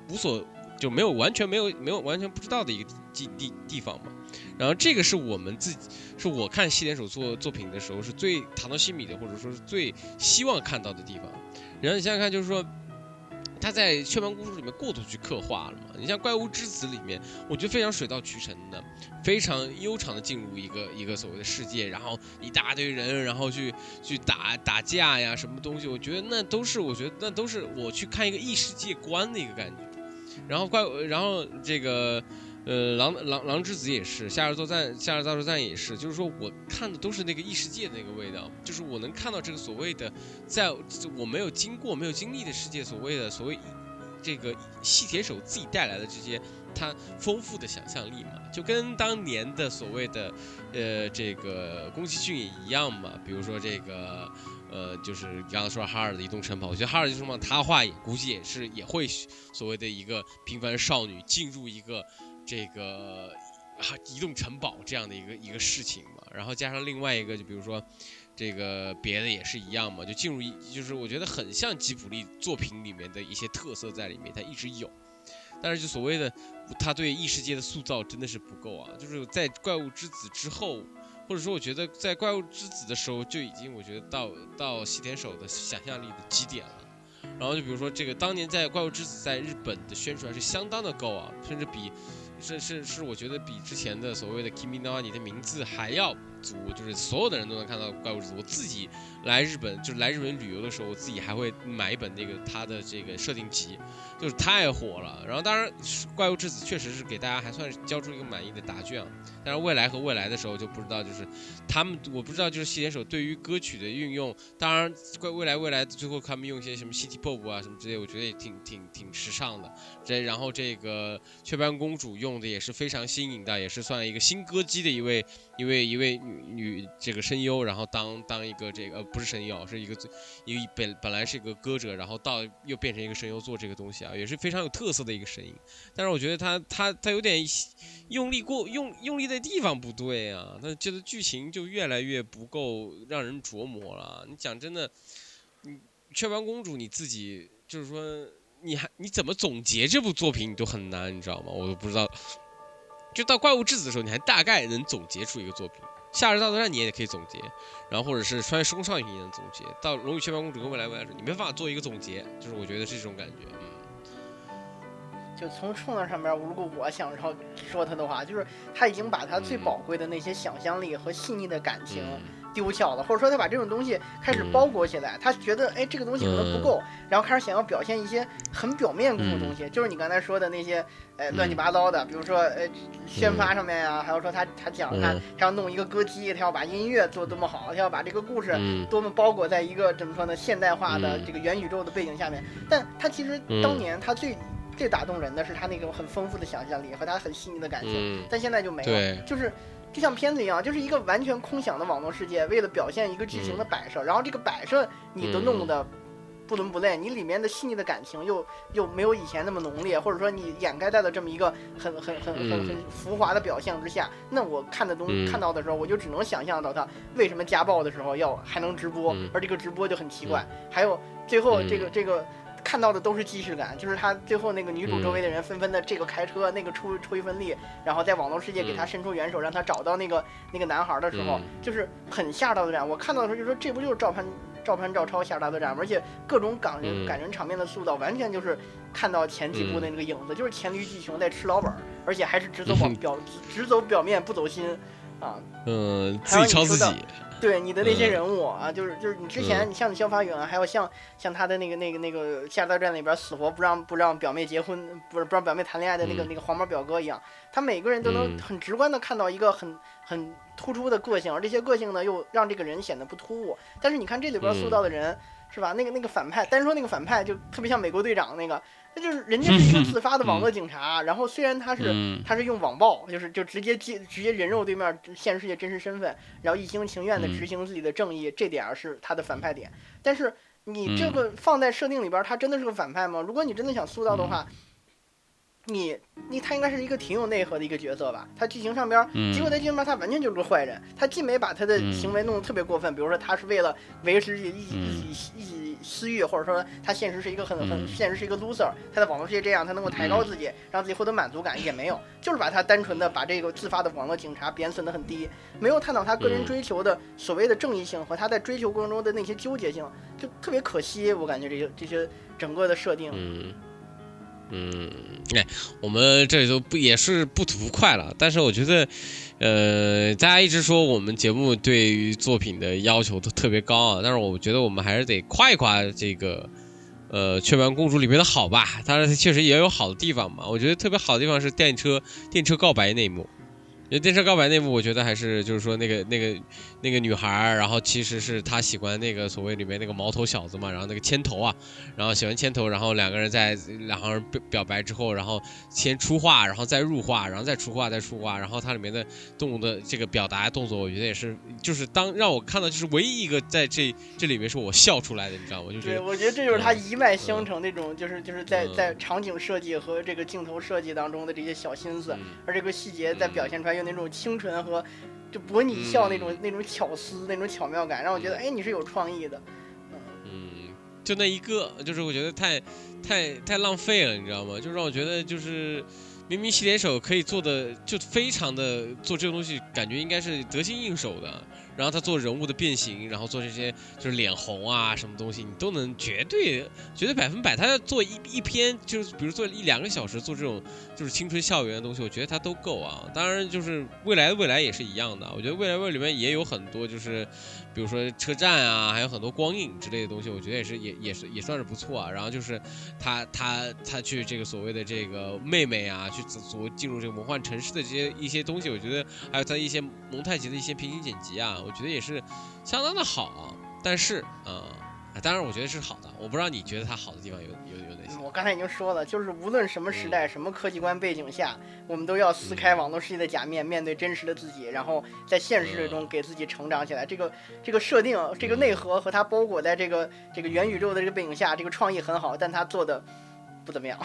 无所就没有完全没有没有完全不知道的一个地地地方嘛。然后这个是我们自己是我看西点手做作品的时候是最塔诺西米的，或者说是最希望看到的地方。然后你想想看，就是说。他在《雀斑公主》里面过度去刻画了嘛？你像《怪物之子》里面，我觉得非常水到渠成的，非常悠长的进入一个一个所谓的世界，然后一大堆人，然后去去打打架呀，什么东西？我觉得那都是，我觉得那都是我去看一个异世界观的一个感觉。然后怪，然后这个。呃，狼狼狼之子也是，夏日作战，夏日大作战也是，就是说我看的都是那个异世界的那个味道，就是我能看到这个所谓的，在我没有经过、没有经历的世界，所谓的所谓这个细铁手自己带来的这些他丰富的想象力嘛，就跟当年的所谓的呃这个宫崎骏也一样嘛，比如说这个呃就是刚刚说哈尔的移动城堡，我觉得哈尔移动城堡他画也估计也是也会所谓的一个平凡少女进入一个。这个啊，移动城堡这样的一个一个事情嘛，然后加上另外一个，就比如说这个别的也是一样嘛，就进入一，就是我觉得很像吉卜力作品里面的一些特色在里面，它一直有，但是就所谓的他对异世界的塑造真的是不够啊，就是在怪物之子之后，或者说我觉得在怪物之子的时候就已经我觉得到到西田守的想象力的极点了。然后就比如说这个当年在怪物之子在日本的宣传是相当的高啊，甚至比。是是是，我觉得比之前的所谓的 Kimi no 你的名字还要足，就是所有的人都能看到怪物之子。我自己来日本，就是来日本旅游的时候，我自己还会买一本那个他的这个设定集，就是太火了。然后当然，怪物之子确实是给大家还算是交出一个满意的答卷。但是未来和未来的时候就不知道，就是他们我不知道，就是细田守对于歌曲的运用，当然怪未来未来最后他们用一些什么 City Pop 啊什么之类，我觉得也挺挺挺时尚的。这然后这个雀斑公主用的也是非常新颖的，也是算一个新歌姬的一位一位一位女女这个声优，然后当当一个这个呃不是声优，是一个最一个本本来是一个歌者，然后到又变成一个声优做这个东西啊，也是非常有特色的一个声音。但是我觉得他他他有点用力过用用力的地方不对啊，那这个剧情就越来越不够让人琢磨了。你讲真的，你雀斑公主你自己就是说。你还你怎么总结这部作品你都很难，你知道吗？我都不知道。就到怪物质子的时候，你还大概能总结出一个作品。夏日大作战你也可以总结，然后或者是穿越时空少女你也能总结。到龙与雀斑公主跟未来未来时，你没办法做一个总结，就是我觉得是这种感觉。嗯。就从创作上面，如果我想说说他的话，就是他已经把他最宝贵的那些想象力和细腻的感情。丢掉了，或者说他把这种东西开始包裹起来，他觉得哎这个东西可能不够，然后开始想要表现一些很表面功的东西，就是你刚才说的那些呃乱七八糟的，比如说呃宣发上面呀，还有说他他讲他他要弄一个歌姬，他要把音乐做多么好，他要把这个故事多么包裹在一个怎么说呢现代化的这个元宇宙的背景下面，但他其实当年他最最打动人的是他那种很丰富的想象力和他很细腻的感情，但现在就没了，就是。就像片子一样，就是一个完全空想的网络世界，为了表现一个剧情的摆设，然后这个摆设你都弄得不伦不类，你里面的细腻的感情又又没有以前那么浓烈，或者说你掩盖在了这么一个很很很很很浮华的表象之下，那我看的东看到的时候，我就只能想象到他为什么家暴的时候要还能直播，而这个直播就很奇怪，还有最后这个这个。看到的都是既视感，就是他最后那个女主周围的人纷纷的这个开车，那个出出一份力，然后在网络世界给他伸出援手，让他找到那个那个男孩的时候，就是很下大作战。我看到的时候就说这不就是照潘照潘赵超下大的战吗？而且各种感人感人场面的塑造，完全就是看到前几部的那个影子，就是黔驴技穷在吃老本，而且还是只走表只走表面不走心啊。嗯，自己抄自己。对你的那些人物啊，就是就是你之前你像你肖发勇，还有像像他的那个那个那个《下大战》里边死活不让不让表妹结婚，不是不让表妹谈恋爱的那个那个黄毛表哥一样，他每个人都能很直观的看到一个很很突出的个性，而这些个性呢又让这个人显得不突兀。但是你看这里边塑造的人。是吧？那个那个反派，单说那个反派就特别像美国队长那个，那就是人家是一个自发的网络警察，然后虽然他是他是用网暴，就是就直接接直接人肉对面现实世界真实身份，然后一厢情愿的执行自己的正义，这点是他的反派点。但是你这个放在设定里边，他真的是个反派吗？如果你真的想塑造的话。你你他应该是一个挺有内核的一个角色吧？他剧情上边，结果在剧情上他完全就是个坏人。他既没把他的行为弄得特别过分，比如说他是为了维持一一一私欲，或者说他现实是一个很很现实是一个 loser，他在网络世界这样，他能够抬高自己，让自己获得满足感也没有，就是把他单纯的把这个自发的网络警察贬损的很低，没有探讨他个人追求的所谓的正义性和他在追求过程中的那些纠结性，就特别可惜。我感觉这些这些整个的设定。嗯，嗯哎，我们这里就不也是不吐不快了？但是我觉得，呃，大家一直说我们节目对于作品的要求都特别高啊，但是我觉得我们还是得夸一夸这个，呃，《雀斑公主》里面的好吧。当然，它确实也有好的地方嘛。我觉得特别好的地方是电车电车告白那一幕。电车告白那部，我觉得还是就是说那个那个那个女孩，然后其实是她喜欢那个所谓里面那个毛头小子嘛，然后那个牵头啊，然后喜欢牵头，然后两个人在两行人表表白之后，然后先出画，然后再入画，然后再出画，再出画，然后它里面的动物的这个表达动作，我觉得也是，就是当让我看到就是唯一一个在这这里面是我笑出来的，你知道吗？就是我觉得这就是他一脉相承那种，就是就是在在场景设计和这个镜头设计当中的这些小心思，而这个细节在表现出来又。那种清纯和就博你一笑那种那种巧思那种巧妙感，让我觉得哎你是有创意的，嗯，就那一个，就是我觉得太太太浪费了，你知道吗？就让我觉得就是明明洗脸手可以做的就非常的做这个东西，感觉应该是得心应手的。然后他做人物的变形，然后做这些就是脸红啊什么东西，你都能绝对绝对百分百。他要做一一篇，就是比如做一两个小时做这种就是青春校园的东西，我觉得他都够啊。当然就是未来的未来也是一样的，我觉得未来未来里面也有很多就是。比如说车站啊，还有很多光影之类的东西，我觉得也是也也是也算是不错啊。然后就是他他他去这个所谓的这个妹妹啊，去所进入这个魔幻城市的这些一些东西，我觉得还有他一些蒙太奇的一些平行剪辑啊，我觉得也是相当的好。但是啊，当然我觉得是好的，我不知道你觉得它好的地方有有？刚才已经说了，就是无论什么时代、什么科技观背景下，我们都要撕开网络世界的假面，面对真实的自己，然后在现实中给自己成长起来。这个这个设定、这个内核和它包裹在这个这个元宇宙的这个背景下，这个创意很好，但它做的不怎么样。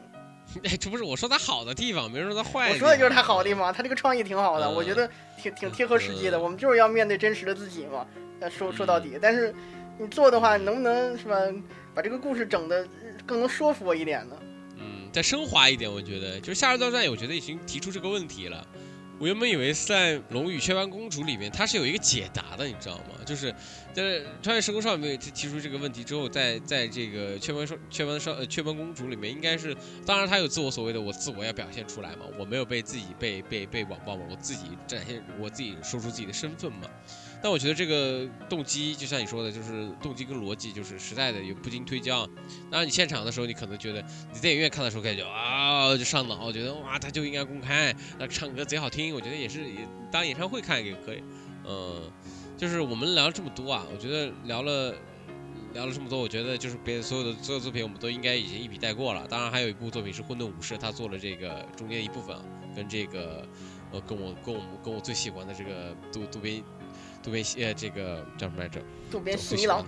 哎，这不是我说它好的地方，没人说它坏。我说的就是它好的地方，它这个创意挺好的，我觉得挺挺贴合实际的。我们就是要面对真实的自己嘛。说说到底，但是你做的话，能不能是吧？把这个故事整的更能说服我一点呢？嗯，再升华一点，我觉得就是《夏日大战》，我觉得已经提出这个问题了。我原本以为在《龙与雀斑公主》里面，它是有一个解答的，你知道吗？就是在《穿越时空少女》提出这个问题之后，在在这个《雀斑少雀斑少雀斑公主》里面，应该是当然她有自我所谓的我自我要表现出来嘛，我没有被自己被被被网暴嘛，我自己展现我自己说出自己的身份嘛。但我觉得这个动机，就像你说的，就是动机跟逻辑，就是实在的有不经推敲。当然，你现场的时候，你可能觉得你电影院看的时候感觉啊就上脑，觉得哇他就应该公开，那唱歌贼好听。我觉得也是，也当演唱会看也可以。嗯，就是我们聊了这么多啊，我觉得聊了聊了这么多，我觉得就是别的所有的所有作品我们都应该已经一笔带过了。当然还有一部作品是《混沌武士》，他做了这个中间一部分，跟这个呃跟我跟我跟我最喜欢的这个渡渡边。渡边呃，这个叫什么来着？渡边信一郎。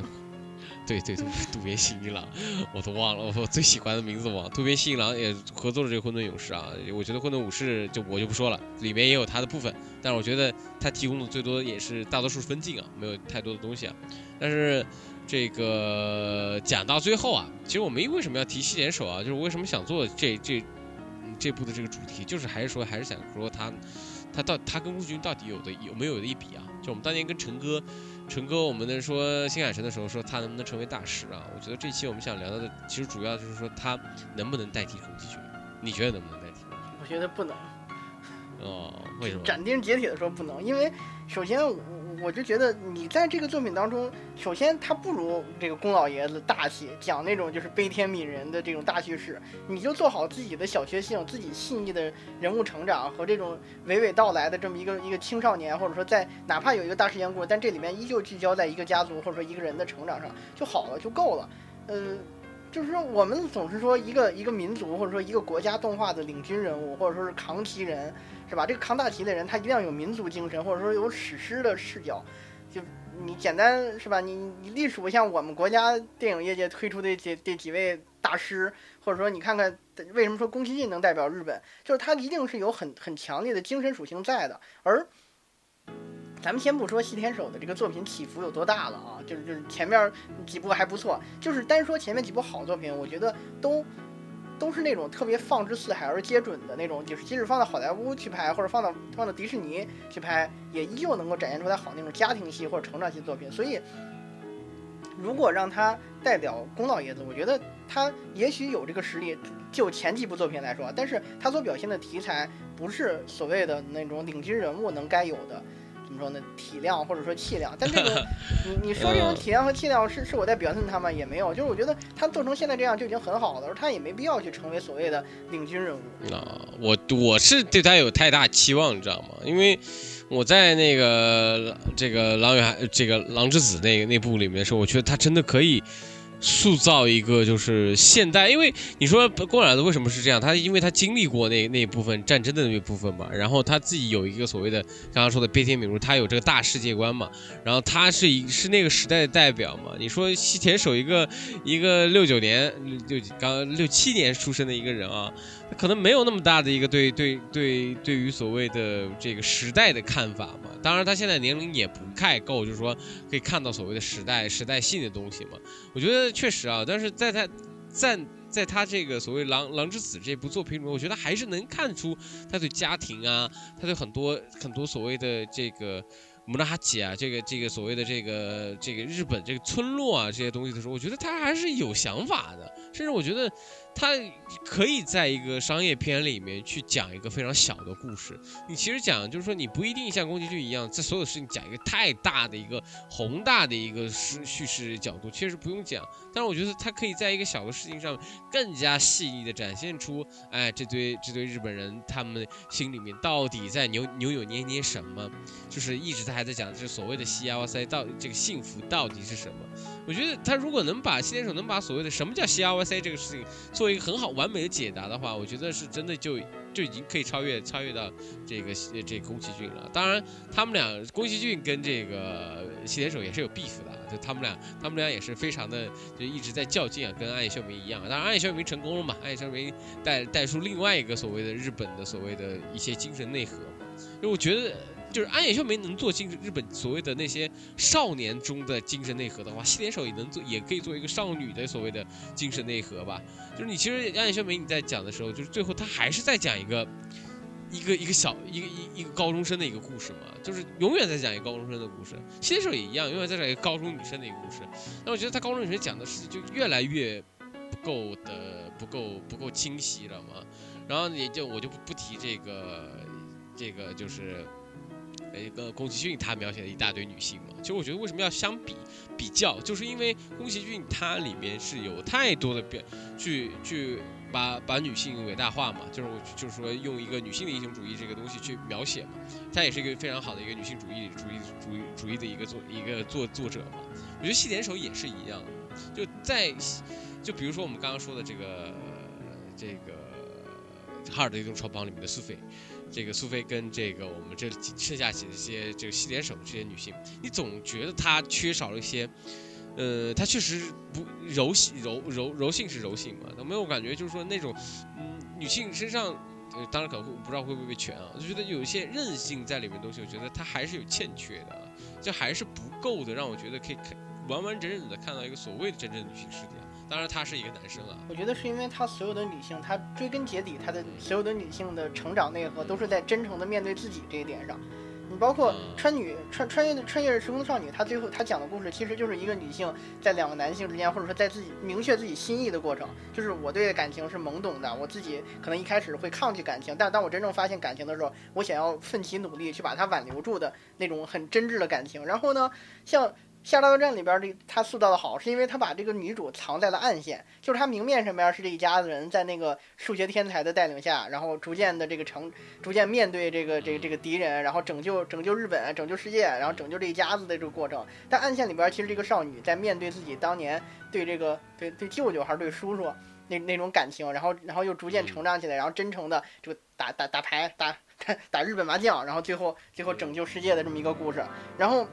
对对对，渡边信一郎，我都忘了，我最喜欢的名字忘。渡边信一郎也合作了这个《混沌勇士》啊，我觉得《混沌武士》就我就不说了，里面也有他的部分，但是我觉得他提供的最多也是大多数分镜啊，没有太多的东西啊。但是这个讲到最后啊，其实我们为什么要提西点手啊？就是为什么想做这这这部的这个主题，就是还是说还是想说他。他到他跟陆军到底有的有没有的一比啊？就我们当年跟陈哥，陈哥我们能说新海诚的时候说他能不能成为大师啊？我觉得这期我们想聊到的其实主要就是说他能不能代替宫崎骏？你觉得能不能代替？我觉得不能。哦，为什么？斩钉截铁的说不能，因为首先我。我就觉得你在这个作品当中，首先他不如这个宫老爷子大气，讲那种就是悲天悯人的这种大叙事，你就做好自己的小确幸，自己细腻的人物成长和这种娓娓道来的这么一个一个青少年，或者说在哪怕有一个大事件故事，但这里面依旧聚焦在一个家族或者说一个人的成长上就好了，就够了。呃，就是说我们总是说一个一个民族或者说一个国家动画的领军人物或者说是扛旗人。是吧？这个扛大旗的人，他一定要有民族精神，或者说有史诗的视角。就你简单是吧？你你隶属像我们国家电影业界推出的这这几位大师，或者说你看看为什么说宫崎骏能代表日本，就是他一定是有很很强烈的精神属性在的。而咱们先不说细田守的这个作品起伏有多大了啊，就是就是前面几部还不错，就是单说前面几部好作品，我觉得都。都是那种特别放之四海而皆准的那种，就是即使放到好莱坞去拍，或者放到放到迪士尼去拍，也依旧能够展现出来好那种家庭戏或者成长戏作品。所以，如果让他代表宫老爷子，我觉得他也许有这个实力。就前几部作品来说，但是他所表现的题材不是所谓的那种领军人物能该有的。怎么说呢？体量或者说气量，但这个 你你说这种体量和气量是是我在表现他吗？也没有，就是我觉得他做成现在这样就已经很好了，而他也没必要去成为所谓的领军人物。啊，我我是对他有太大期望，你知道吗？因为我在那个这个狼与海这个狼之子那个那部里面的时候，我觉得他真的可以。塑造一个就是现代，因为你说宫老子为什么是这样？他因为他经历过那那一部分战争的那一部分嘛，然后他自己有一个所谓的刚刚说的悲天悯人，他有这个大世界观嘛，然后他是一是那个时代的代表嘛。你说西田守一个一个六九年六刚六七年出生的一个人啊。可能没有那么大的一个对对对对于所谓的这个时代的看法嘛，当然他现在年龄也不太够，就是说可以看到所谓的时代时代性的东西嘛。我觉得确实啊，但是在他在在他这个所谓《狼狼之子》这部作品里面，我觉得还是能看出他对家庭啊，他对很多很多所谓的这个。姆拉哈吉啊，这个这个所谓的这个这个日本这个村落啊这些东西的时候，我觉得他还是有想法的，甚至我觉得他可以在一个商业片里面去讲一个非常小的故事。你其实讲就是说，你不一定像宫崎骏一样，在所有事情讲一个太大的一个宏大的一个叙事角度，确实不用讲。但是我觉得他可以在一个小的事情上更加细腻的展现出，哎，这堆这堆日本人他们心里面到底在扭扭扭捏捏什么，就是一直。他还在讲，就是所谓的西 L C 到这个幸福到底是什么？我觉得他如果能把西联手能把所谓的什么叫 C L C 这个事情做一个很好完美的解答的话，我觉得是真的就就已经可以超越超越到这个这宫崎骏了。当然，他们俩宫崎骏跟这个西联手也是有 beef 的，就他们俩他们俩也是非常的就一直在较劲啊，跟暗夜秀明一样。当然，暗夜秀明成功了嘛，暗夜秀明带带出另外一个所谓的日本的所谓的一些精神内核。就我觉得。就是安野秀明能做精日本所谓的那些少年中的精神内核的话，西联手也能做，也可以做一个少女的所谓的精神内核吧。就是你其实安野秀明你在讲的时候，就是最后他还是在讲一个一个一个小一个一一个高中生的一个故事嘛，就是永远在讲一个高中生的故事。西联手也一样，永远在讲一个高中女生的一个故事。那我觉得他高中女生讲的事情就越来越不够的不够不够清晰了嘛。然后也就我就不不提这个这个就是。一个宫崎骏他描写了一大堆女性嘛，其实我觉得为什么要相比比较，就是因为宫崎骏他里面是有太多的表，去去把把女性伟大化嘛，就是我就是说用一个女性的英雄主义这个东西去描写嘛，她也是一个非常好的一个女性主义主义主义主义的一个作一个作作者嘛，我觉得细点手也是一样，就在就比如说我们刚刚说的这个这个哈尔的移动超帮里面的苏菲。这个苏菲跟这个我们这剩下几些这个西点手这些女性，你总觉得她缺少了一些，呃，她确实不柔性柔柔柔性是柔性嘛，她没有感觉就是说那种，嗯，女性身上，呃，当然可能会不知道会不会被全啊，就觉得有一些韧性在里面东西，我觉得她还是有欠缺的，就还是不够的，让我觉得可以看完完整整的看到一个所谓的真正女性世界。当然，他是一个男生啊。我觉得是因为他所有的女性，他追根结底，他的所有的女性的成长内核都是在真诚的面对自己这一点上。你包括穿女穿穿越的穿越时空的少女，她最后她讲的故事其实就是一个女性在两个男性之间，或者说在自己明确自己心意的过程。就是我对感情是懵懂的，我自己可能一开始会抗拒感情，但当我真正发现感情的时候，我想要奋起努力去把它挽留住的那种很真挚的感情。然后呢，像。《夏洛特战》里边这他塑造的好，是因为他把这个女主藏在了暗线，就是他明面上面是这一家子人在那个数学天才的带领下，然后逐渐的这个成，逐渐面对这个这个这个敌人，然后拯救拯救日本，拯救世界，然后拯救这一家子的这个过程。但暗线里边其实这个少女在面对自己当年对这个对对舅舅还是对叔叔那那种感情，然后然后又逐渐成长起来，然后真诚的就打打打牌打打 打日本麻将，然后最后最后拯救世界的这么一个故事，然后。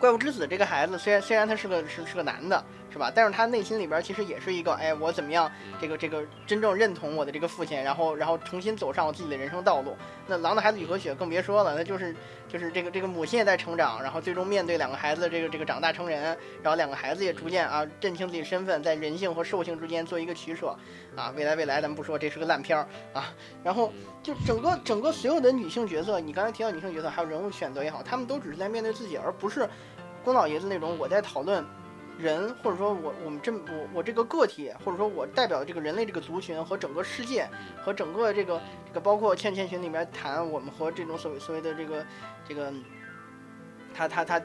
怪物之子这个孩子，虽然虽然他是个是是个男的。是吧？但是他内心里边其实也是一个，哎，我怎么样？这个这个真正认同我的这个父亲，然后然后重新走上我自己的人生道路。那狼的孩子雨和雪更别说了，那就是就是这个这个母亲也在成长，然后最终面对两个孩子这个这个长大成人，然后两个孩子也逐渐啊认清自己身份，在人性和兽性之间做一个取舍啊。未来未来咱们不说这是个烂片儿啊。然后就整个整个所有的女性角色，你刚才提到女性角色还有人物选择也好，他们都只是在面对自己，而不是宫老爷子那种我在讨论。人，或者说我我们这我我这个个体，或者说我代表这个人类这个族群和整个世界和整个这个这个包括《千千群》里面谈我们和这种所谓所谓的这个这个，他他他。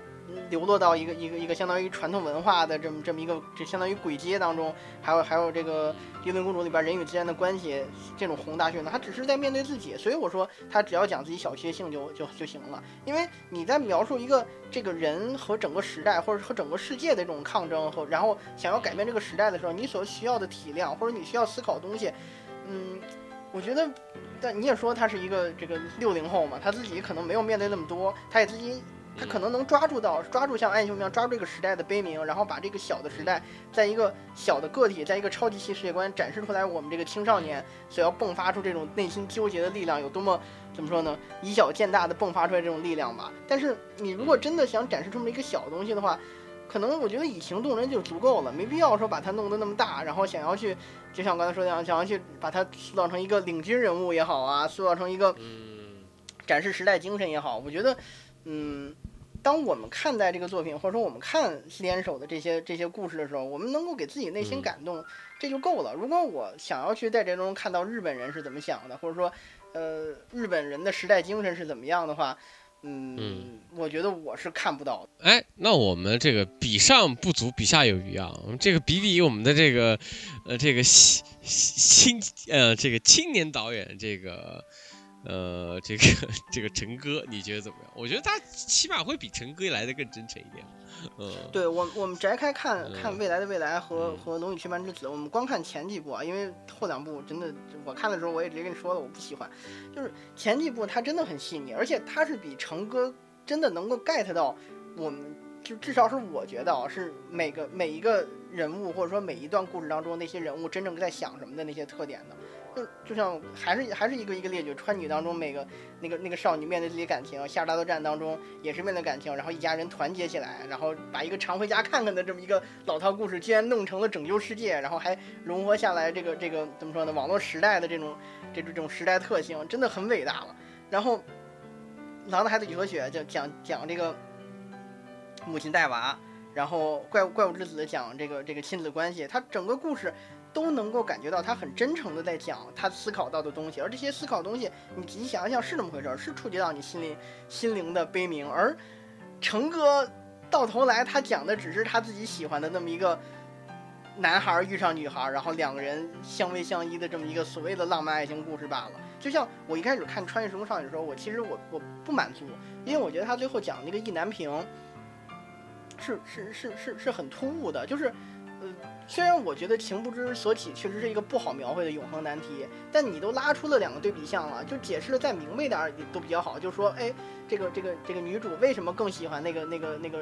流落到一个一个一个相当于传统文化的这么这么一个这相当于鬼街当中，还有还有这个《幽灵公主》里边人与之间的关系，这种宏大渲染，他只是在面对自己，所以我说他只要讲自己小确幸就就就行了。因为你在描述一个这个人和整个时代或者和整个世界的这种抗争和然后想要改变这个时代的时候，你所需要的体量或者你需要思考的东西，嗯，我觉得，但你也说他是一个这个六零后嘛，他自己可能没有面对那么多，他也自己。他可能能抓住到，抓住像暗雄一样抓住这个时代的悲鸣，然后把这个小的时代，在一个小的个体，在一个超级系世界观展示出来，我们这个青少年所要迸发出这种内心纠结的力量有多么，怎么说呢？以小见大的迸发出来这种力量吧。但是你如果真的想展示这么一个小东西的话，可能我觉得以形动人就足够了，没必要说把它弄得那么大，然后想要去，就像我刚才说那样，想要去把它塑造成一个领军人物也好啊，塑造成一个，展示时代精神也好，我觉得。嗯，当我们看待这个作品，或者说我们看西联手的这些这些故事的时候，我们能够给自己内心感动，这就够了。如果我想要去在这中看到日本人是怎么想的，或者说，呃，日本人的时代精神是怎么样的话，嗯，我觉得我是看不到的。哎，那我们这个比上不足，比下有余啊。我们这个比比我们的这个，呃，这个新新呃这个青年导演这个。呃，这个这个陈哥，你觉得怎么样？我觉得他起码会比陈哥来的更真诚一点。嗯，对我我们摘开看嗯看未来的未来和嗯和龙与雀斑之子，我们光看前几部啊，因为后两部真的我看的时候我也直接跟你说了，我不喜欢，就是前几部它真的很细腻，而且它是比成哥真的能够 get 到我们。就至少是我觉得啊，是每个每一个人物或者说每一段故事当中那些人物真正在想什么的那些特点的，就就像还是还是一个一个列举，川女当中每个那个那个少女面对自己感情，夏尔大作战当中也是面对感情，然后一家人团结起来，然后把一个常回家看看的这么一个老套故事，居然弄成了拯救世界，然后还融合下来这个这个怎么说呢？网络时代的这种这种这种时代特性，真的很伟大了。然后《狼的孩子与和雪》就讲讲这个母亲带娃，然后怪物怪物之子讲这个这个亲子关系，它整个故事。都能够感觉到他很真诚的在讲他思考到的东西，而这些思考东西，你仔细想一想是这么回事儿，是触及到你心里心灵的悲鸣。而成哥到头来他讲的只是他自己喜欢的那么一个男孩遇上女孩，然后两个人相偎相依的这么一个所谓的浪漫爱情故事罢了。就像我一开始看《穿越时空少女》的时候，我其实我我不满足，因为我觉得他最后讲那个意难平是是是是是很突兀的，就是呃。虽然我觉得情不知所起确实是一个不好描绘的永恒难题，但你都拉出了两个对比项了，就解释的再明白点儿都比较好。就说，哎，这个这个这个女主为什么更喜欢那个那个那个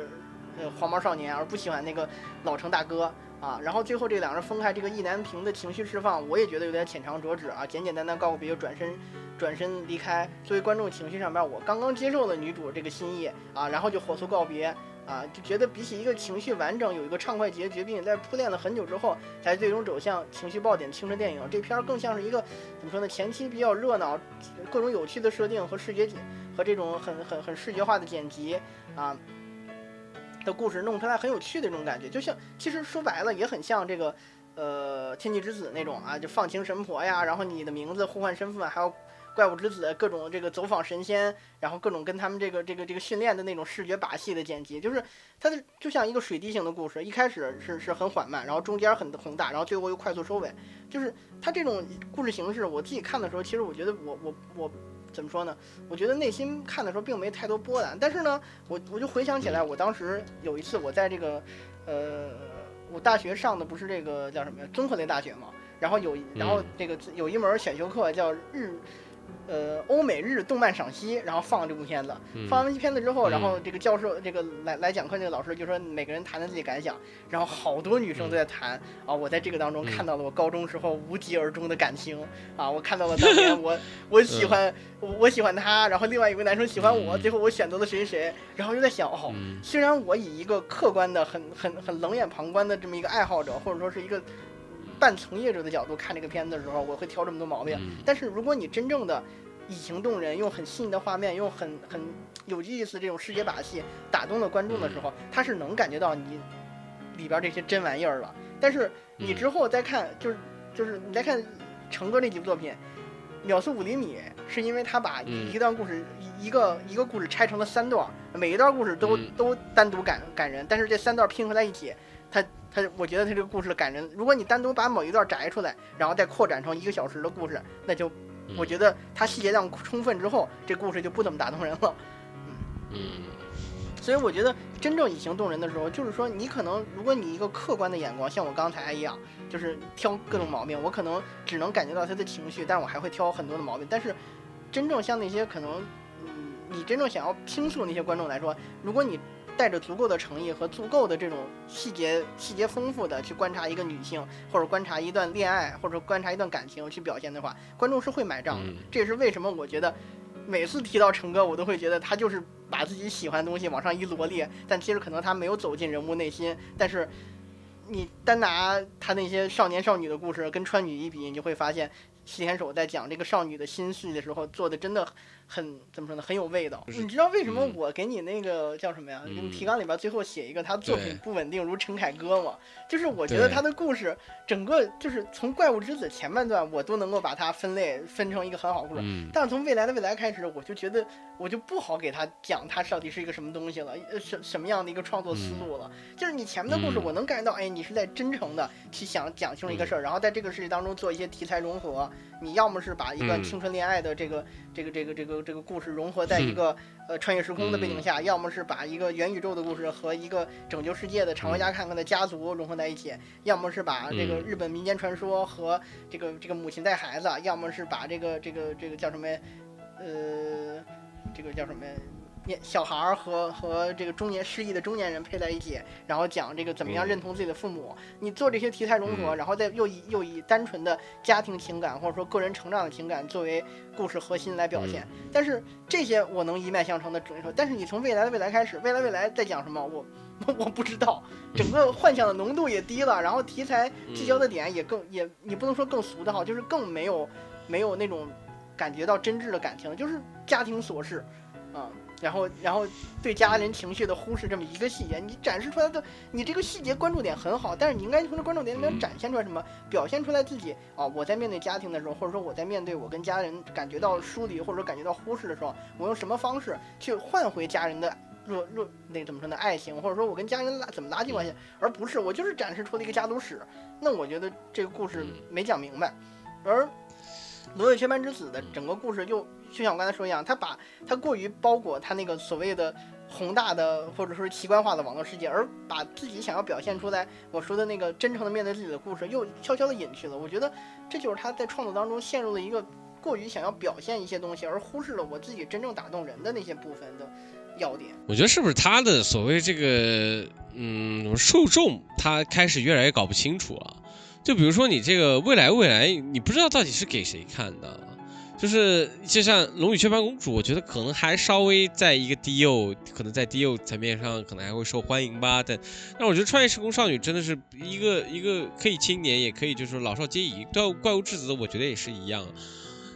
呃黄毛少年，而不喜欢那个老成大哥啊？然后最后这两人分开，这个意难平的情绪释放，我也觉得有点浅尝辄止啊，简简单单告别就转身转身离开。作为观众情绪上边，我刚刚接受了女主这个心意啊，然后就火速告别。啊，就觉得比起一个情绪完整、有一个畅快结局，并且在铺垫了很久之后才最终走向情绪爆点青春电影，这片儿更像是一个怎么说呢？前期比较热闹，各种有趣的设定和视觉和这种很很很视觉化的剪辑啊的故事弄出来很有趣的这种感觉，就像其实说白了也很像这个呃天气之子那种啊，就放晴神婆呀，然后你的名字互换身份，还有。怪物之子各种这个走访神仙，然后各种跟他们这个这个这个训练的那种视觉把戏的剪辑，就是它的就像一个水滴型的故事，一开始是是很缓慢，然后中间很宏大，然后最后又快速收尾。就是它这种故事形式，我自己看的时候，其实我觉得我我我怎么说呢？我觉得内心看的时候并没太多波澜，但是呢，我我就回想起来，我当时有一次我在这个呃，我大学上的不是这个叫什么呀？综合类大学嘛，然后有然后这个有一门选修课叫日。呃，欧美日动漫赏析，然后放这部片子，放完片子之后，然后这个教授，这个来来讲课那个老师就说每个人谈谈自己感想，然后好多女生都在谈啊，我在这个当中看到了我高中时候无疾而终的感情啊，我看到了 当年我我喜欢我喜欢他，然后另外一个男生喜欢我，最后我选择了谁谁，然后就在想哦，虽然我以一个客观的、很很很冷眼旁观的这么一个爱好者，或者说是一个。半从业者的角度看这个片子的时候，我会挑这么多毛病。但是如果你真正的以情动人，用很细腻的画面，用很很有意思这种视觉把戏打动了观众的时候，他是能感觉到你里边这些真玩意儿了。但是你之后再看，就是就是你再看成哥那几部作品，《秒速五厘米》是因为他把一段故事一个一个故事拆成了三段，每一段故事都都单独感感人，但是这三段拼合在一起，他。他，我觉得他这个故事感人。如果你单独把某一段摘出来，然后再扩展成一个小时的故事，那就，我觉得他细节量充分之后，这故事就不怎么打动人了。嗯，所以我觉得真正以形动人的时候，就是说你可能，如果你一个客观的眼光，像我刚才一样，就是挑各种毛病，我可能只能感觉到他的情绪，但我还会挑很多的毛病。但是，真正像那些可能，嗯，你真正想要倾诉那些观众来说，如果你。带着足够的诚意和足够的这种细节、细节丰富的去观察一个女性，或者观察一段恋爱，或者观察一段感情去表现的话，观众是会买账的。这也是为什么我觉得每次提到成哥，我都会觉得他就是把自己喜欢的东西往上一罗列，但其实可能他没有走进人物内心。但是你单拿他那些少年少女的故事跟川女一比，你就会发现西田守在讲这个少女的心绪的时候做的真的很怎么说呢？很有味道。你知道为什么嗯我给你那个叫什么呀？你嗯提纲里边最后写一个他作品不稳定如陈凯歌吗？就是我觉得他的故事整个就是从怪物之子前半段我都能够把它分类分成一个很好的故事，嗯，但是从未来的未来开始，我就觉得我就不好给他讲他到底是一个什么东西了，呃，什什么样的一个创作思路了。就是你前面的故事，嗯我能感觉到，哎，你是在真诚的去想讲清楚一个事儿，然后在这个事情当中做一些题材融合。你要么是把一段嗯青春恋爱的这个、这个这个这个这个故事融合在一个、呃穿越时空的背景下，要么是把一个元宇宙的故事和一个拯救世界的常回家看看的家族融合在一起，要么是把这个嗯。日本民间传说和这个这个母亲带孩子，要么是把这个这个这个叫什么，呃，这个叫什么？年小孩儿和和这个中年失忆的中年人配在一起，然后讲这个怎么样嗯认同自己的父母。你做这些题材融合，嗯然后再又以又以单纯的家庭情感或者说个人成长的情感作为故事核心来表现。但是这些我能一脉相承的准说，但是你从未来的未来开始，未来未来在讲什么，我我我不知道。整个幻想的浓度也低了，然后题材聚焦的点也更也你不能说更俗的哈，就是更没有没有那种感觉到真挚的感情，就是家庭琐事啊。然后，然后对家人情绪的忽视这么一个细节，你展示出来的，你这个细节关注点很好，但是你应该从这关注点里面嗯。展现出来什么，表现出来自己啊，我在面对家庭的时候，或者说我在面对我跟家人感觉到疏离或者说感觉到忽视的时候，我用什么方式去换回家人的若若那怎么说呢爱情，或者说我跟家人拉怎么拉近关系，而不是我就是展示出了一个家族史，那我觉得这个故事嗯。没讲明白，而。罗有雀斑之子的整个故事又就像我刚才说一样，他把他过于包裹他那个所谓的宏大的或者说是奇观化的网络世界，而把自己想要表现出来我说的那个真诚的面对自己的故事又悄悄的隐去了。我觉得这就是他在创作当中陷入了一个过于想要表现一些东西，而忽视了我自己真正打动人的那些部分的要点。我觉得是不是他的所谓这个嗯受众，他开始越来越搞不清楚了。就比如说你这个未来未来，你不知道到底是给谁看的。就是就像《龙与雀斑公主》，我觉得可能还稍微在一个低幼，可能在低幼层面上可能还会受欢迎吧。但但我觉得《穿越时空少女》真的是一个一个可以青年，也可以就是老少皆宜。对怪物质子，我觉得也是一样。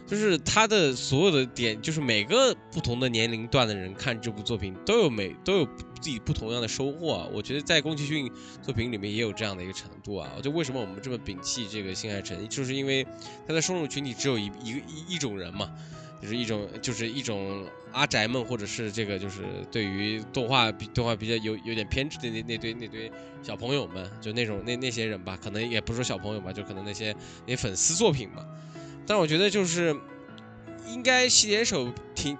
就是它的所有的点，就是每个不同的年龄段的人看这部作品都有每都有自己不同样的收获啊。我觉得在宫崎骏作品里面也有这样的一个程度啊。就为什么我们这么摒弃这个新海诚，就是因为他的受众群体只有一一个一一种人嘛，就是一种就是一种阿宅们，或者是这个就是对于动画比动画比较有有点偏执的那那堆那堆小朋友们，就那种那那些人吧，可能也不是说小朋友吧，就可能那些那些粉丝作品嘛。但我觉得就是应该洗点手挺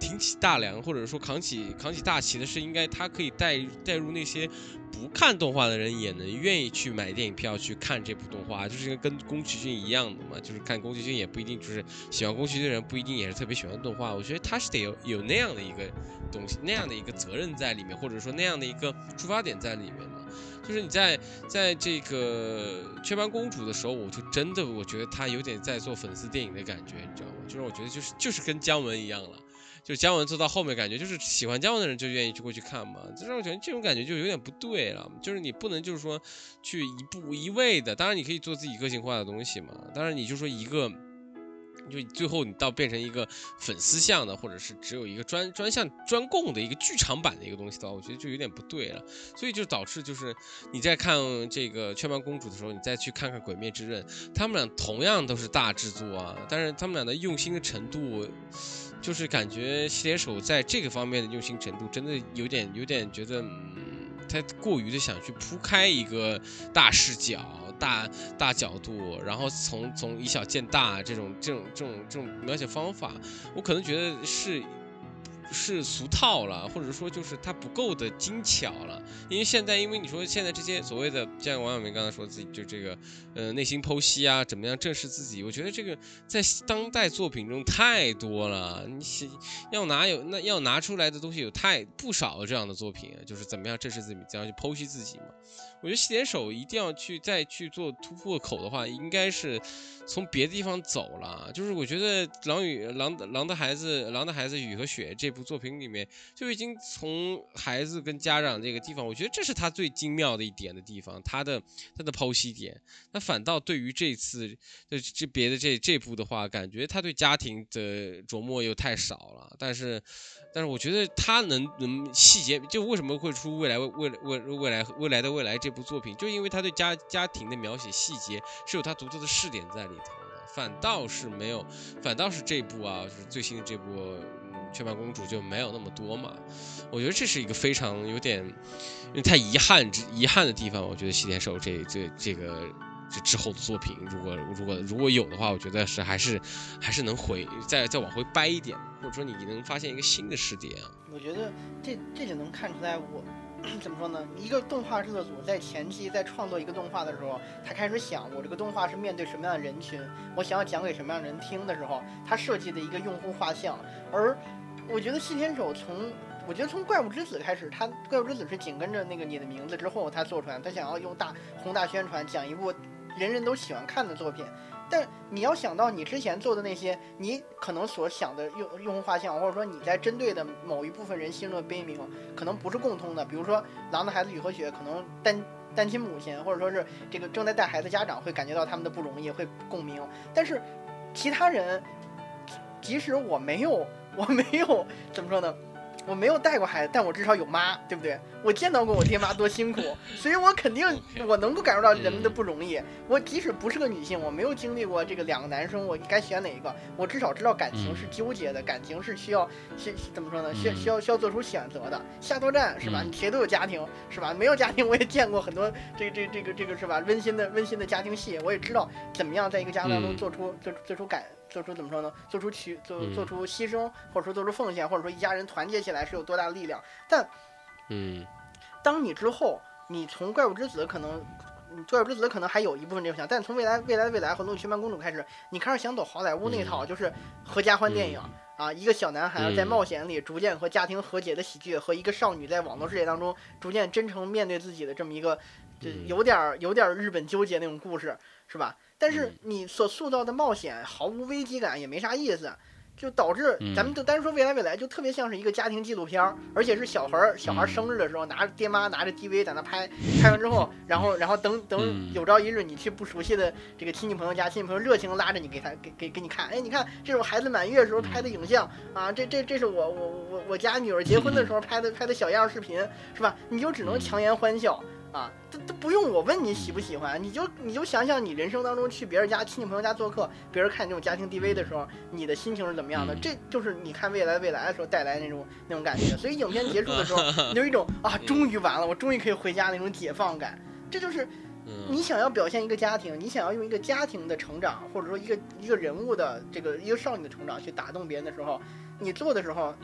挺起大梁，或者说扛起扛起大旗的是，应该他可以带带入那些不看动画的人也能愿意去买电影票去看这部动画，就是跟宫崎骏一样的嘛，就是看宫崎骏也不一定就是喜欢宫崎骏的人不一定也是特别喜欢动画，我觉得他是得有有那样的一个东西，那样的一个责任在里面，或者说那样的一个出发点在里面嘛。就是你在在这个雀斑公主的时候，我就真的我觉得她有点在做粉丝电影的感觉，你知道吗？就是我觉得就是就是跟姜文一样了，就是姜文做到后面感觉就是喜欢姜文的人就愿意去过去看嘛，这让我觉得这种感觉就有点不对了，就是你不能就是说去一步一味的，当然你可以做自己个性化的东西嘛，当然你就说一个。就最后你到变成一个粉丝向的，或者是只有一个专专项专供的一个剧场版的一个东西的话，我觉得就有点不对了。所以就导致就是你在看这个《雀斑公主》的时候，你再去看看《鬼灭之刃》，他们俩同样都是大制作啊，但是他们俩的用心的程度，就是感觉西铁手在这个方面的用心程度，真的有点有点觉得，嗯，太过于的想去铺开一个大视角。大大角度，然后从从以小见大这种这种这种这种描写方法，我可能觉得是是俗套了，或者说就是它不够的精巧了。因为现在，因为你说现在这些所谓的，像王小明刚才说自己就这个呃内心剖析啊，怎么样正视自己，我觉得这个在当代作品中太多了。你要拿有那要拿出来的东西有太不少这样的作品，就是怎么样正视自己，怎样去剖析自己嘛。我觉得细点手一定要去再去做突破口的话，应该是从别的地方走了。就是我觉得《狼与狼的狼的孩子》《狼的孩子雨和雪》这部作品里面就已经从孩子跟家长这个地方，我觉得这是他最精妙的一点的地方，他的他的剖析点。那反倒对于这次这这别的这这部的话，感觉他对家庭的琢磨又太少了。但是，但是我觉得他能能细节，就为什么会出未来未未未未来未来的未来这部作品，就因为他对家家庭的描写细节是有他独特的视点在里头。反倒是没有，反倒是这部啊，就是最新的这部《雀斑公主》就没有那么多嘛。我觉得这是一个非常有点，因为太遗憾之遗憾的地方。我觉得西田守这这这个这之后的作品，如果如果如果有的话，我觉得是还是还是能回再再往回掰一点，或者说你能发现一个新的视点。我觉得这这就能看出来我。怎么说呢？一个动画制作组在前期在创作一个动画的时候，他开始想我这个动画是面对什么样的人群，我想要讲给什么样的人听的时候，他设计的一个用户画像。而我觉得细田守从，我觉得从怪物之子开始，他怪物之子是紧跟着那个你的名字之后他做出来，他想要用大宏大宣传讲一部人人都喜欢看的作品。但你要想到你之前做的那些，你可能所想的用用户画像，或者说你在针对的某一部分人心中的悲鸣，可能不是共通的。比如说《狼的孩子雨和雪》，可能单单亲母亲，或者说是这个正在带孩子家长会感觉到他们的不容易，会共鸣。但是其他人，即使我没有，我没有 怎么说呢？我没有带过孩子，但我至少有妈，对不对？我见到过我爹妈多辛苦，所以我肯定我能够感受到人们的不容易。我即使不是个女性，我没有经历过这个两个男生，我该选哪一个？我至少知道感情是纠结的，感情是需要需怎么说呢？需需要需要做出选择的。下作战是吧？你谁都有家庭是吧？没有家庭我也见过很多这这这个这个是吧？温馨的温馨的家庭戏，我也知道怎么样在一个家当中做出做做出改。做出怎么说呢？做出取做做出牺牲，或者说做出奉献，或者说一家人团结起来是有多大的力量？但，嗯，当你之后，你从怪物之子可能，怪物之子可能还有一部分这种想，但从未来未来的未来和龙群班公主开始，你开始想走好莱坞那套，就是合家欢电影啊，一个小男孩在冒险里逐渐和家庭和解的喜剧，和一个少女在网络世界当中逐渐真诚面对自己的这么一个，就有点有点日本纠结那种故事，是吧？但是你所塑造的冒险毫无危机感，也没啥意思，就导致咱们就单说未来未来，就特别像是一个家庭纪录片儿，而且是小孩儿小孩生日的时候拿着爹妈拿着 DV 在那拍，拍完之后，然后然后等等有朝一日你去不熟悉的这个亲戚朋友家，亲戚朋友热情拉着你给他给给给你看，哎，你看这是我孩子满月时候拍的影像啊，这这这是我我我我家女儿结婚的时候拍的拍的小样视频，是吧？你就只能强颜欢笑。啊，都都不用我问你喜不喜欢，你就你就想想你人生当中去别人家亲戚朋友家做客，别人看你这种家庭 DV 的时候，你的心情是怎么样的？这就是你看未来未来的时候带来那种那种感觉。所以影片结束的时候，你有一种啊，终于完了，我终于可以回家那种解放感。这就是你想要表现一个家庭，你想要用一个家庭的成长，或者说一个一个人物的这个一个少女的成长去打动别人的时候，你做的时候，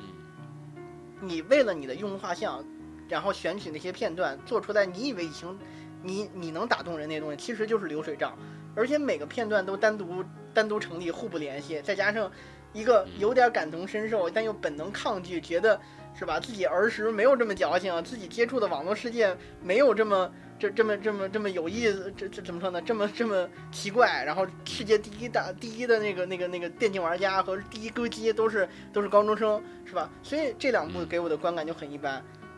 你为了你的用户画像。然后选取那些片段做出来，你以为已经，你你能打动人那东西，其实就是流水账，而且每个片段都单独单独成立，互不联系，再加上一个有点感同身受，但又本能抗拒，觉得是吧？自己儿时没有这么矫情，自己接触的网络世界没有这么这这么这么这么有意思，这这怎么说呢？这么这么奇怪，然后世界第一大第一的那个那个那个电竞玩家和第一歌姬都是都是高中生，是吧？所以这两部给我的观感就很一般，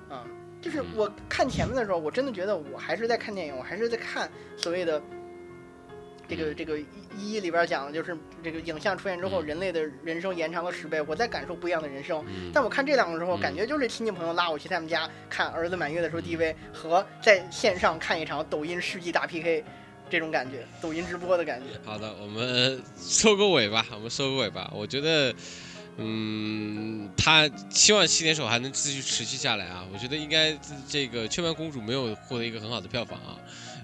啊。就是我看前面的时候，我真的觉得我还是在看电影，我还是在看所谓的这个这个一一里边讲的，就是这个影像出现之后，人类的人生延长了十倍，我在感受不一样的人生。但我看这两个时候，感觉就是亲戚朋友拉我去他们家看儿子满月的时候 DV，和在线上看一场抖音世纪大 PK 这种感觉，抖音直播的感觉。好的，我们收个尾吧，我们收个尾吧。我觉得。嗯，他希望七点手还能继续持续下来啊！我觉得应该这个《雀斑公主》没有获得一个很好的票房啊，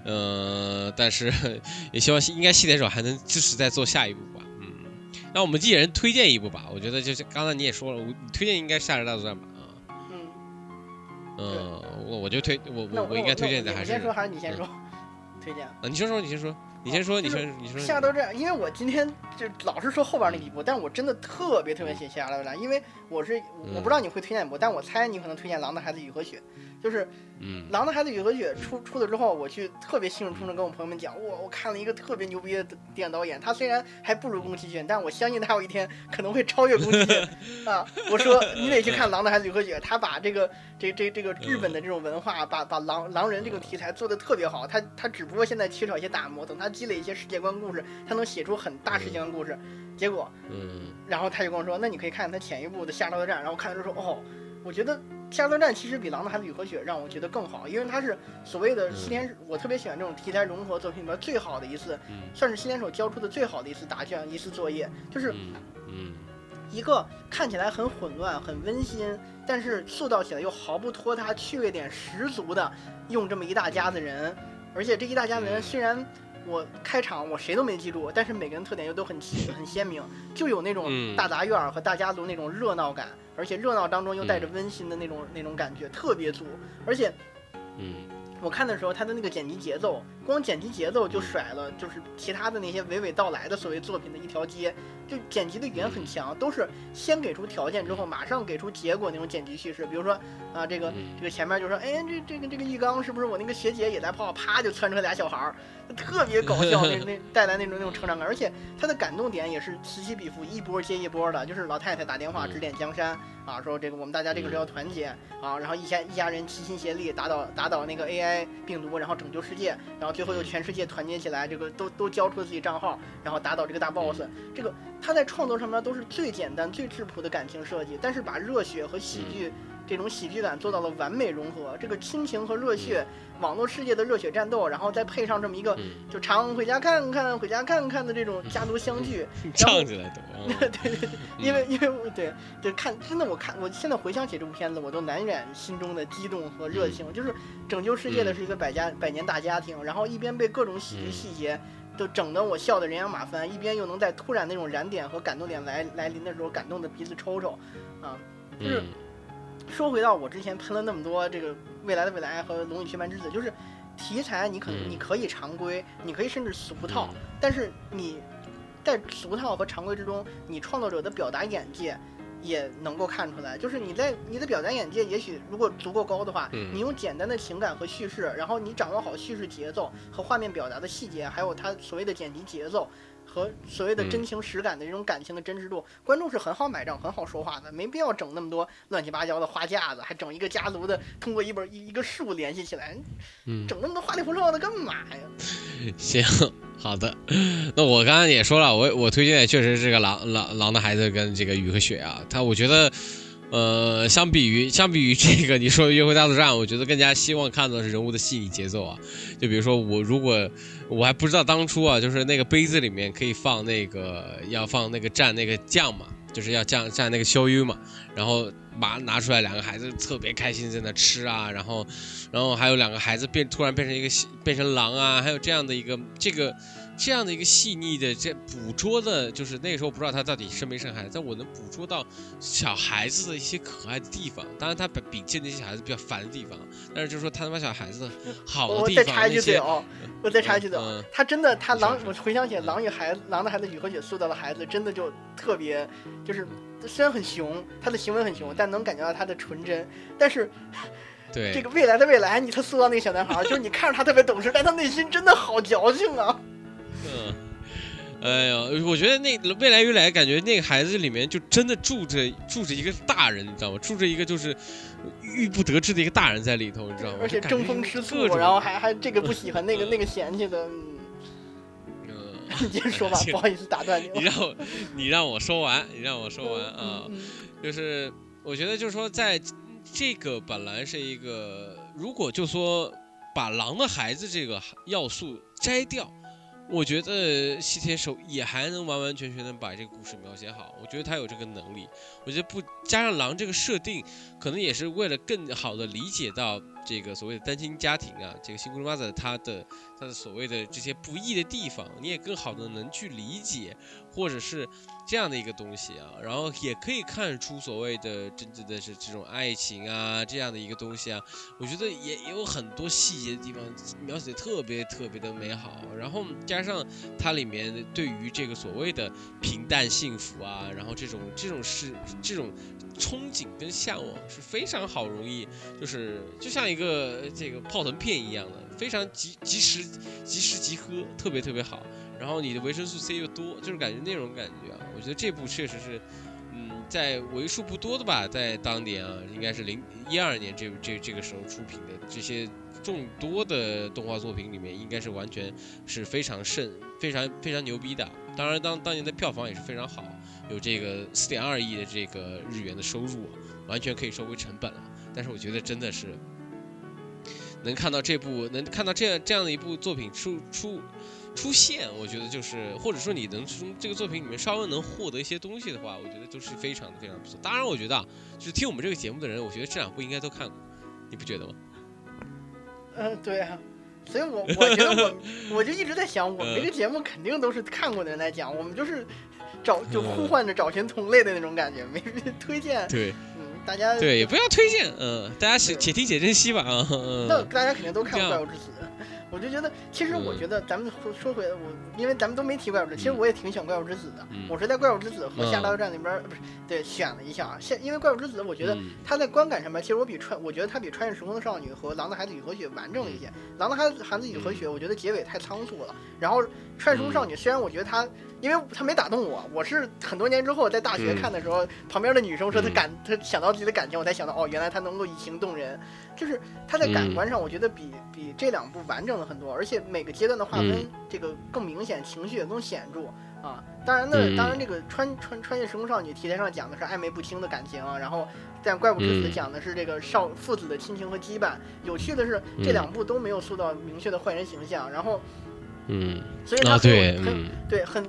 呃，但是 也希望应该七点手还能支持再做下一部吧。嗯，那我们一人推荐一部吧。我觉得就是刚才你也说了，我推荐应该《夏日大作战》吧。嗯，我我就推我我我应该推荐的还是你先说还是你先说？推荐啊，你先说，你先说。你先说，你先，你说。夏都这样，因为我今天就老是说后边那几部，但我真的特别特别喜欢《阿拉拉》，因为我是我不知道你会推荐不，但我猜你可能推荐《狼的孩子雨和雪》，就是嗯《狼的孩子与和雪》出出了之后，我去特别兴冲冲的跟我朋友们讲，哇，我看了一个特别牛逼的电影导演，他虽然还不如宫崎骏，但我相信他有一天可能会超越宫崎骏 啊！我说你得去看《狼的孩子与和雪》，他把这个这这这个日本的这种文化，把把狼狼人这个题材做的特别好。他他只不过现在缺少一些打磨，等他积累一些世界观故事，他能写出很大世界观故事。结果，嗯然后他就跟我说，那你可以看他前一部的《夏洛特战》，然后看了之后说，哦，我觉得。《夏洛特战》其实比《狼的孩子雨和雪》让我觉得更好，因为它是所谓的西田，我特别喜欢这种题材融合作品里面最好的一次，嗯。算是西田守交出的最好的一次答卷，一次作业，就是一个看起来很混乱、很温馨，但是塑造起来又毫不拖沓、趣味点十足的，用这么一大家子人，而且这一大家子人虽然我开场我谁都没记住，但是每个人特点又都很很鲜明，就有那种嗯大杂院和大家族那种热闹感，而且热闹当中又带着温馨的那种那种感觉，特别足，而且。嗯我看的时候，他的那个剪辑节奏，光剪辑节奏就甩了，就是其他的那些娓娓道来的所谓作品的一条街。就剪辑的语言很强，都是先给出条件之后，马上给出结果那种剪辑叙事。比如说啊，这个嗯这个前面就说，哎，这这个这个浴缸是不是我那个学姐也在泡？啪就窜出来俩小孩儿，特别搞笑，那那带来那种那种成长感，而且他的感动点也是此起彼伏，一波接一波的。就是老太太打电话指点江山啊，说这个我们大家这个时候要团结啊，然后一家一家人齐心协力打倒打倒那个 AI 病毒，然后拯救世界，然后最后又全世界团结起来，这个都都交出了自己账号，然后打倒这个大 boss。这个他在创作上面都是最简单、最质朴的感情设计，但是把热血和喜剧这种喜剧感做到了完美融合。这个亲情和热血，网络世界的热血战斗，然后再配上这么一个嗯，就常回家看看、回家看看的这种家族相聚，唱起来都，嗯对对对，因为因为我对对看，真的我看我现在回想起这部片子，我都难掩心中的激动和热情。就是拯救世界的是一个百家百年大家庭，然后一边被各种喜剧细节都整得我笑得人仰马翻，一边又能在突然那种燃点和感动点来来临的时候感动的鼻子抽抽，啊。就是嗯说回到我之前喷了那么多这个未来的未来和龙与雀斑之子，就是题材你可能嗯你可以常规，你可以甚至俗套，但是你在俗套和常规之中，你创作者的表达眼界也能够看出来。就是你在你的表达眼界，也许如果足够高的话，嗯你用简单的情感和叙事，然后你掌握好叙事节奏和画面表达的细节，还有它所谓的剪辑节奏。和所谓的真情实感的这种感情的真实度，观众是很好买账、很好说话的，没必要整那么多乱七八糟的花架子，还整一个家族的通过一本一一个树联系起来，嗯，整那么多花里胡哨的干嘛呀？行，好的。那我刚刚也说了，我我推荐的确实是这个狼狼狼的孩子跟这个雨和雪啊，他我觉得。呃，相比于相比于这个你说的约会大作战，我觉得更加希望看到的是人物的细腻节奏啊。就比如说我如果我还不知道当初啊，就是那个杯子里面可以放那个要放那个蘸那个酱嘛，就是要酱蘸那个烧油嘛，然后把它拿出来，两个孩子特别开心在那吃啊，然后然后还有两个孩子变突然变成一个变成狼啊，还有这样的一个这个这样的一个细腻的这捕捉的，就是那个时候不知道他到底生没生孩子，但我能捕捉到小孩子的一些可爱的地方。当然他比比见那些小孩子比较烦的地方，但是就是说他他妈小孩子好的地方我再插一句，嘴哦，我再插一句嘴他真的他狼，我回想起来狼与孩子狼的孩子雨和雪塑造的孩子，真的就特别就是。虽然很熊，他的行为很熊，但能感觉到他的纯真。但是对这个未来的未来，你他塑造那个小男孩，就是你看着他特别懂事，但他内心真的好矫情啊！嗯，哎呀，我觉得那未来未来感觉那个孩子里面就真的住着住着一个大人，你知道吗？住着一个就是郁不得志的一个大人在里头，你知道吗？而且争风吃醋，然后还还这个不喜欢那个那个嫌弃的。嗯嗯，你 接着说吧，不好意思打断你。你让我你让我说完，你让我说完啊。就是我觉得就是说，在这个本来是一个，如果就说把狼的孩子这个要素摘掉，我觉得西铁守也还能完完全全的把这个故事描写好。我觉得他有这个能力。我觉得不加上狼这个设定，可能也是为了更好的理解到这个所谓的单亲家庭啊，这个新姑妈子他的他的所谓的这些不易的地方，你也更好的能去理解，或者是这样的一个东西啊，然后也可以看出所谓的真正的是这种爱情啊这样的一个东西啊，我觉得也也有很多细节的地方描写的特别特别的美好，然后加上它里面对于这个所谓的平淡幸福啊，然后这种这种是这种憧憬跟向往是非常好容易，就是就像一一个这个泡腾片一样的，非常及及时及时即喝，特别特别好。然后你的维生素 C 又多，就是感觉那种感觉啊。我觉得这部确实是，嗯，在为数不多的吧，在当年啊，应该是零一二年这这这个时候出品的这些众多的动画作品里面，应该是完全是非常盛、非常非常牛逼的。当然，当当年的票房也是非常好，有这个四点二亿的这个日元的收入，完全可以收回成本了。但是我觉得真的是能看到这部，能看到这样这样的一部作品出出。出现，我觉得就是，或者说你能从这个作品里面稍微能获得一些东西的话，我觉得都是非常的非常不错。当然，我觉得啊，就是听我们这个节目的人，我觉得这两部应该都看过，你不觉得吗？嗯，对啊，所以我我觉得我我就一直在想，我们这个节目肯定都是看过的人来讲，我们就是找就呼唤着找寻同类的那种感觉，没推荐。对，嗯，大家对也不要推荐，嗯，大家且且听且珍惜吧啊。那大家肯定都看过《怪物之死》。我就觉得，其实我觉得咱们说说回来，我因为咱们都没提怪物之，其实我也挺喜欢怪物之子的。我是在怪物之子和下大战里边，不是对选了一下啊。现因为怪物之子，我觉得它在观感上面，其实我比穿，我觉得它比穿越时空的少女和狼的孩子雨和雪完整了一些。狼的孩子孩子雨和雪，我觉得结尾太仓促了。然后穿越时空少女，虽然我觉得它。因为他没打动我，我是很多年之后在大学看的时候，旁边的女生说她感，她想到自己的感情，我才想到哦，原来她能够以情动人，就是它在感官上，我觉得比比这两部完整了很多，而且每个阶段的划分这个更明显，情绪也更显著啊。当然呢，当然这个穿穿穿越时空少女题材上讲的是暧昧不清的感情，然后在怪物之子讲的是这个少父子的亲情和羁绊。有趣的是，这两部都没有塑造明确的坏人形象，然后嗯，所以它很很对很。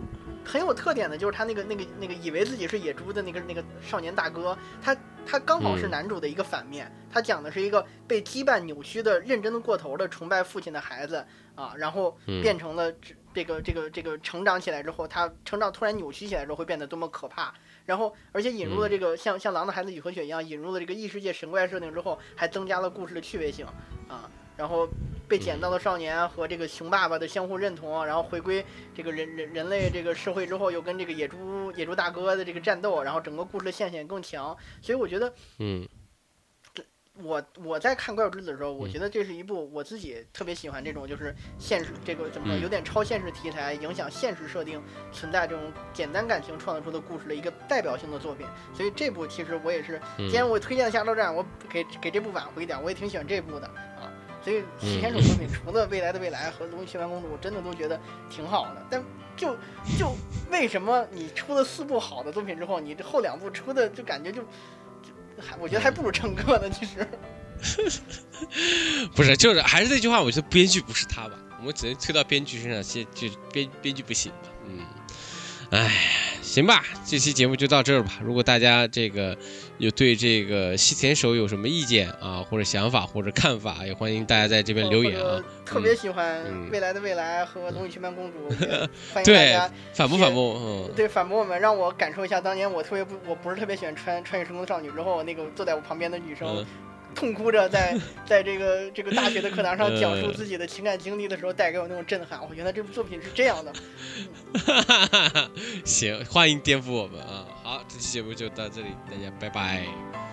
很有特点的就是他那个那个那个以为自己是野猪的那个那个少年大哥，他他刚好是男主的一个反面，他讲的是一个被羁绊扭曲的认真的过头的崇拜父亲的孩子啊，然后变成了这个这个这个成长起来之后，他成长突然扭曲起来之后会变得多么可怕，然后而且引入了这个像像狼的孩子雨和雪一样引入了这个异世界神怪设定之后，还增加了故事的趣味性啊。然后被捡到的少年和这个熊爸爸的相互认同，然后回归这个人人人类这个社会之后，又跟这个野猪野猪大哥的这个战斗，然后整个故事的线性更强。所以我觉得，嗯，我我在看《怪物之子》的时候，我觉得这是一部我自己特别喜欢这种就是现实这个怎么说有点超现实题材，影响现实设定存在这种简单感情创造出的故事的一个代表性的作品。所以这部其实我也是，既然我推荐《下周战》，我给给这部挽回一点，我也挺喜欢这部的啊。所以，七天手作品除了未来的未来和龙与雀斑公主，我真的都觉得挺好的。但就就为什么你出了四部好的作品之后，你这后两部出的就感觉就就还我觉得还不如乘客呢？其实 不是，就是还是那句话，我觉得编剧不是他吧？我们只能推到编剧身上，先就编编剧不行吧？嗯，哎。行吧，这期节目就到这儿吧。如果大家这个有对这个西田守有什么意见啊，或者想法或者看法，也欢迎大家在这边留言啊。特别喜欢未来的未来和龙与青斑公主，欢迎大家反驳反驳，嗯，对反驳我们，让我感受一下当年我特别不，我不是特别喜欢穿穿越时空少女之后那个坐在我旁边的女生。痛哭着在 在这个这个大学的课堂上讲述自己的情感经历的时候，带给我那种震撼。我原来这部作品是这样的。行，欢迎颠覆我们啊！好，这期节目就到这里，大家拜拜。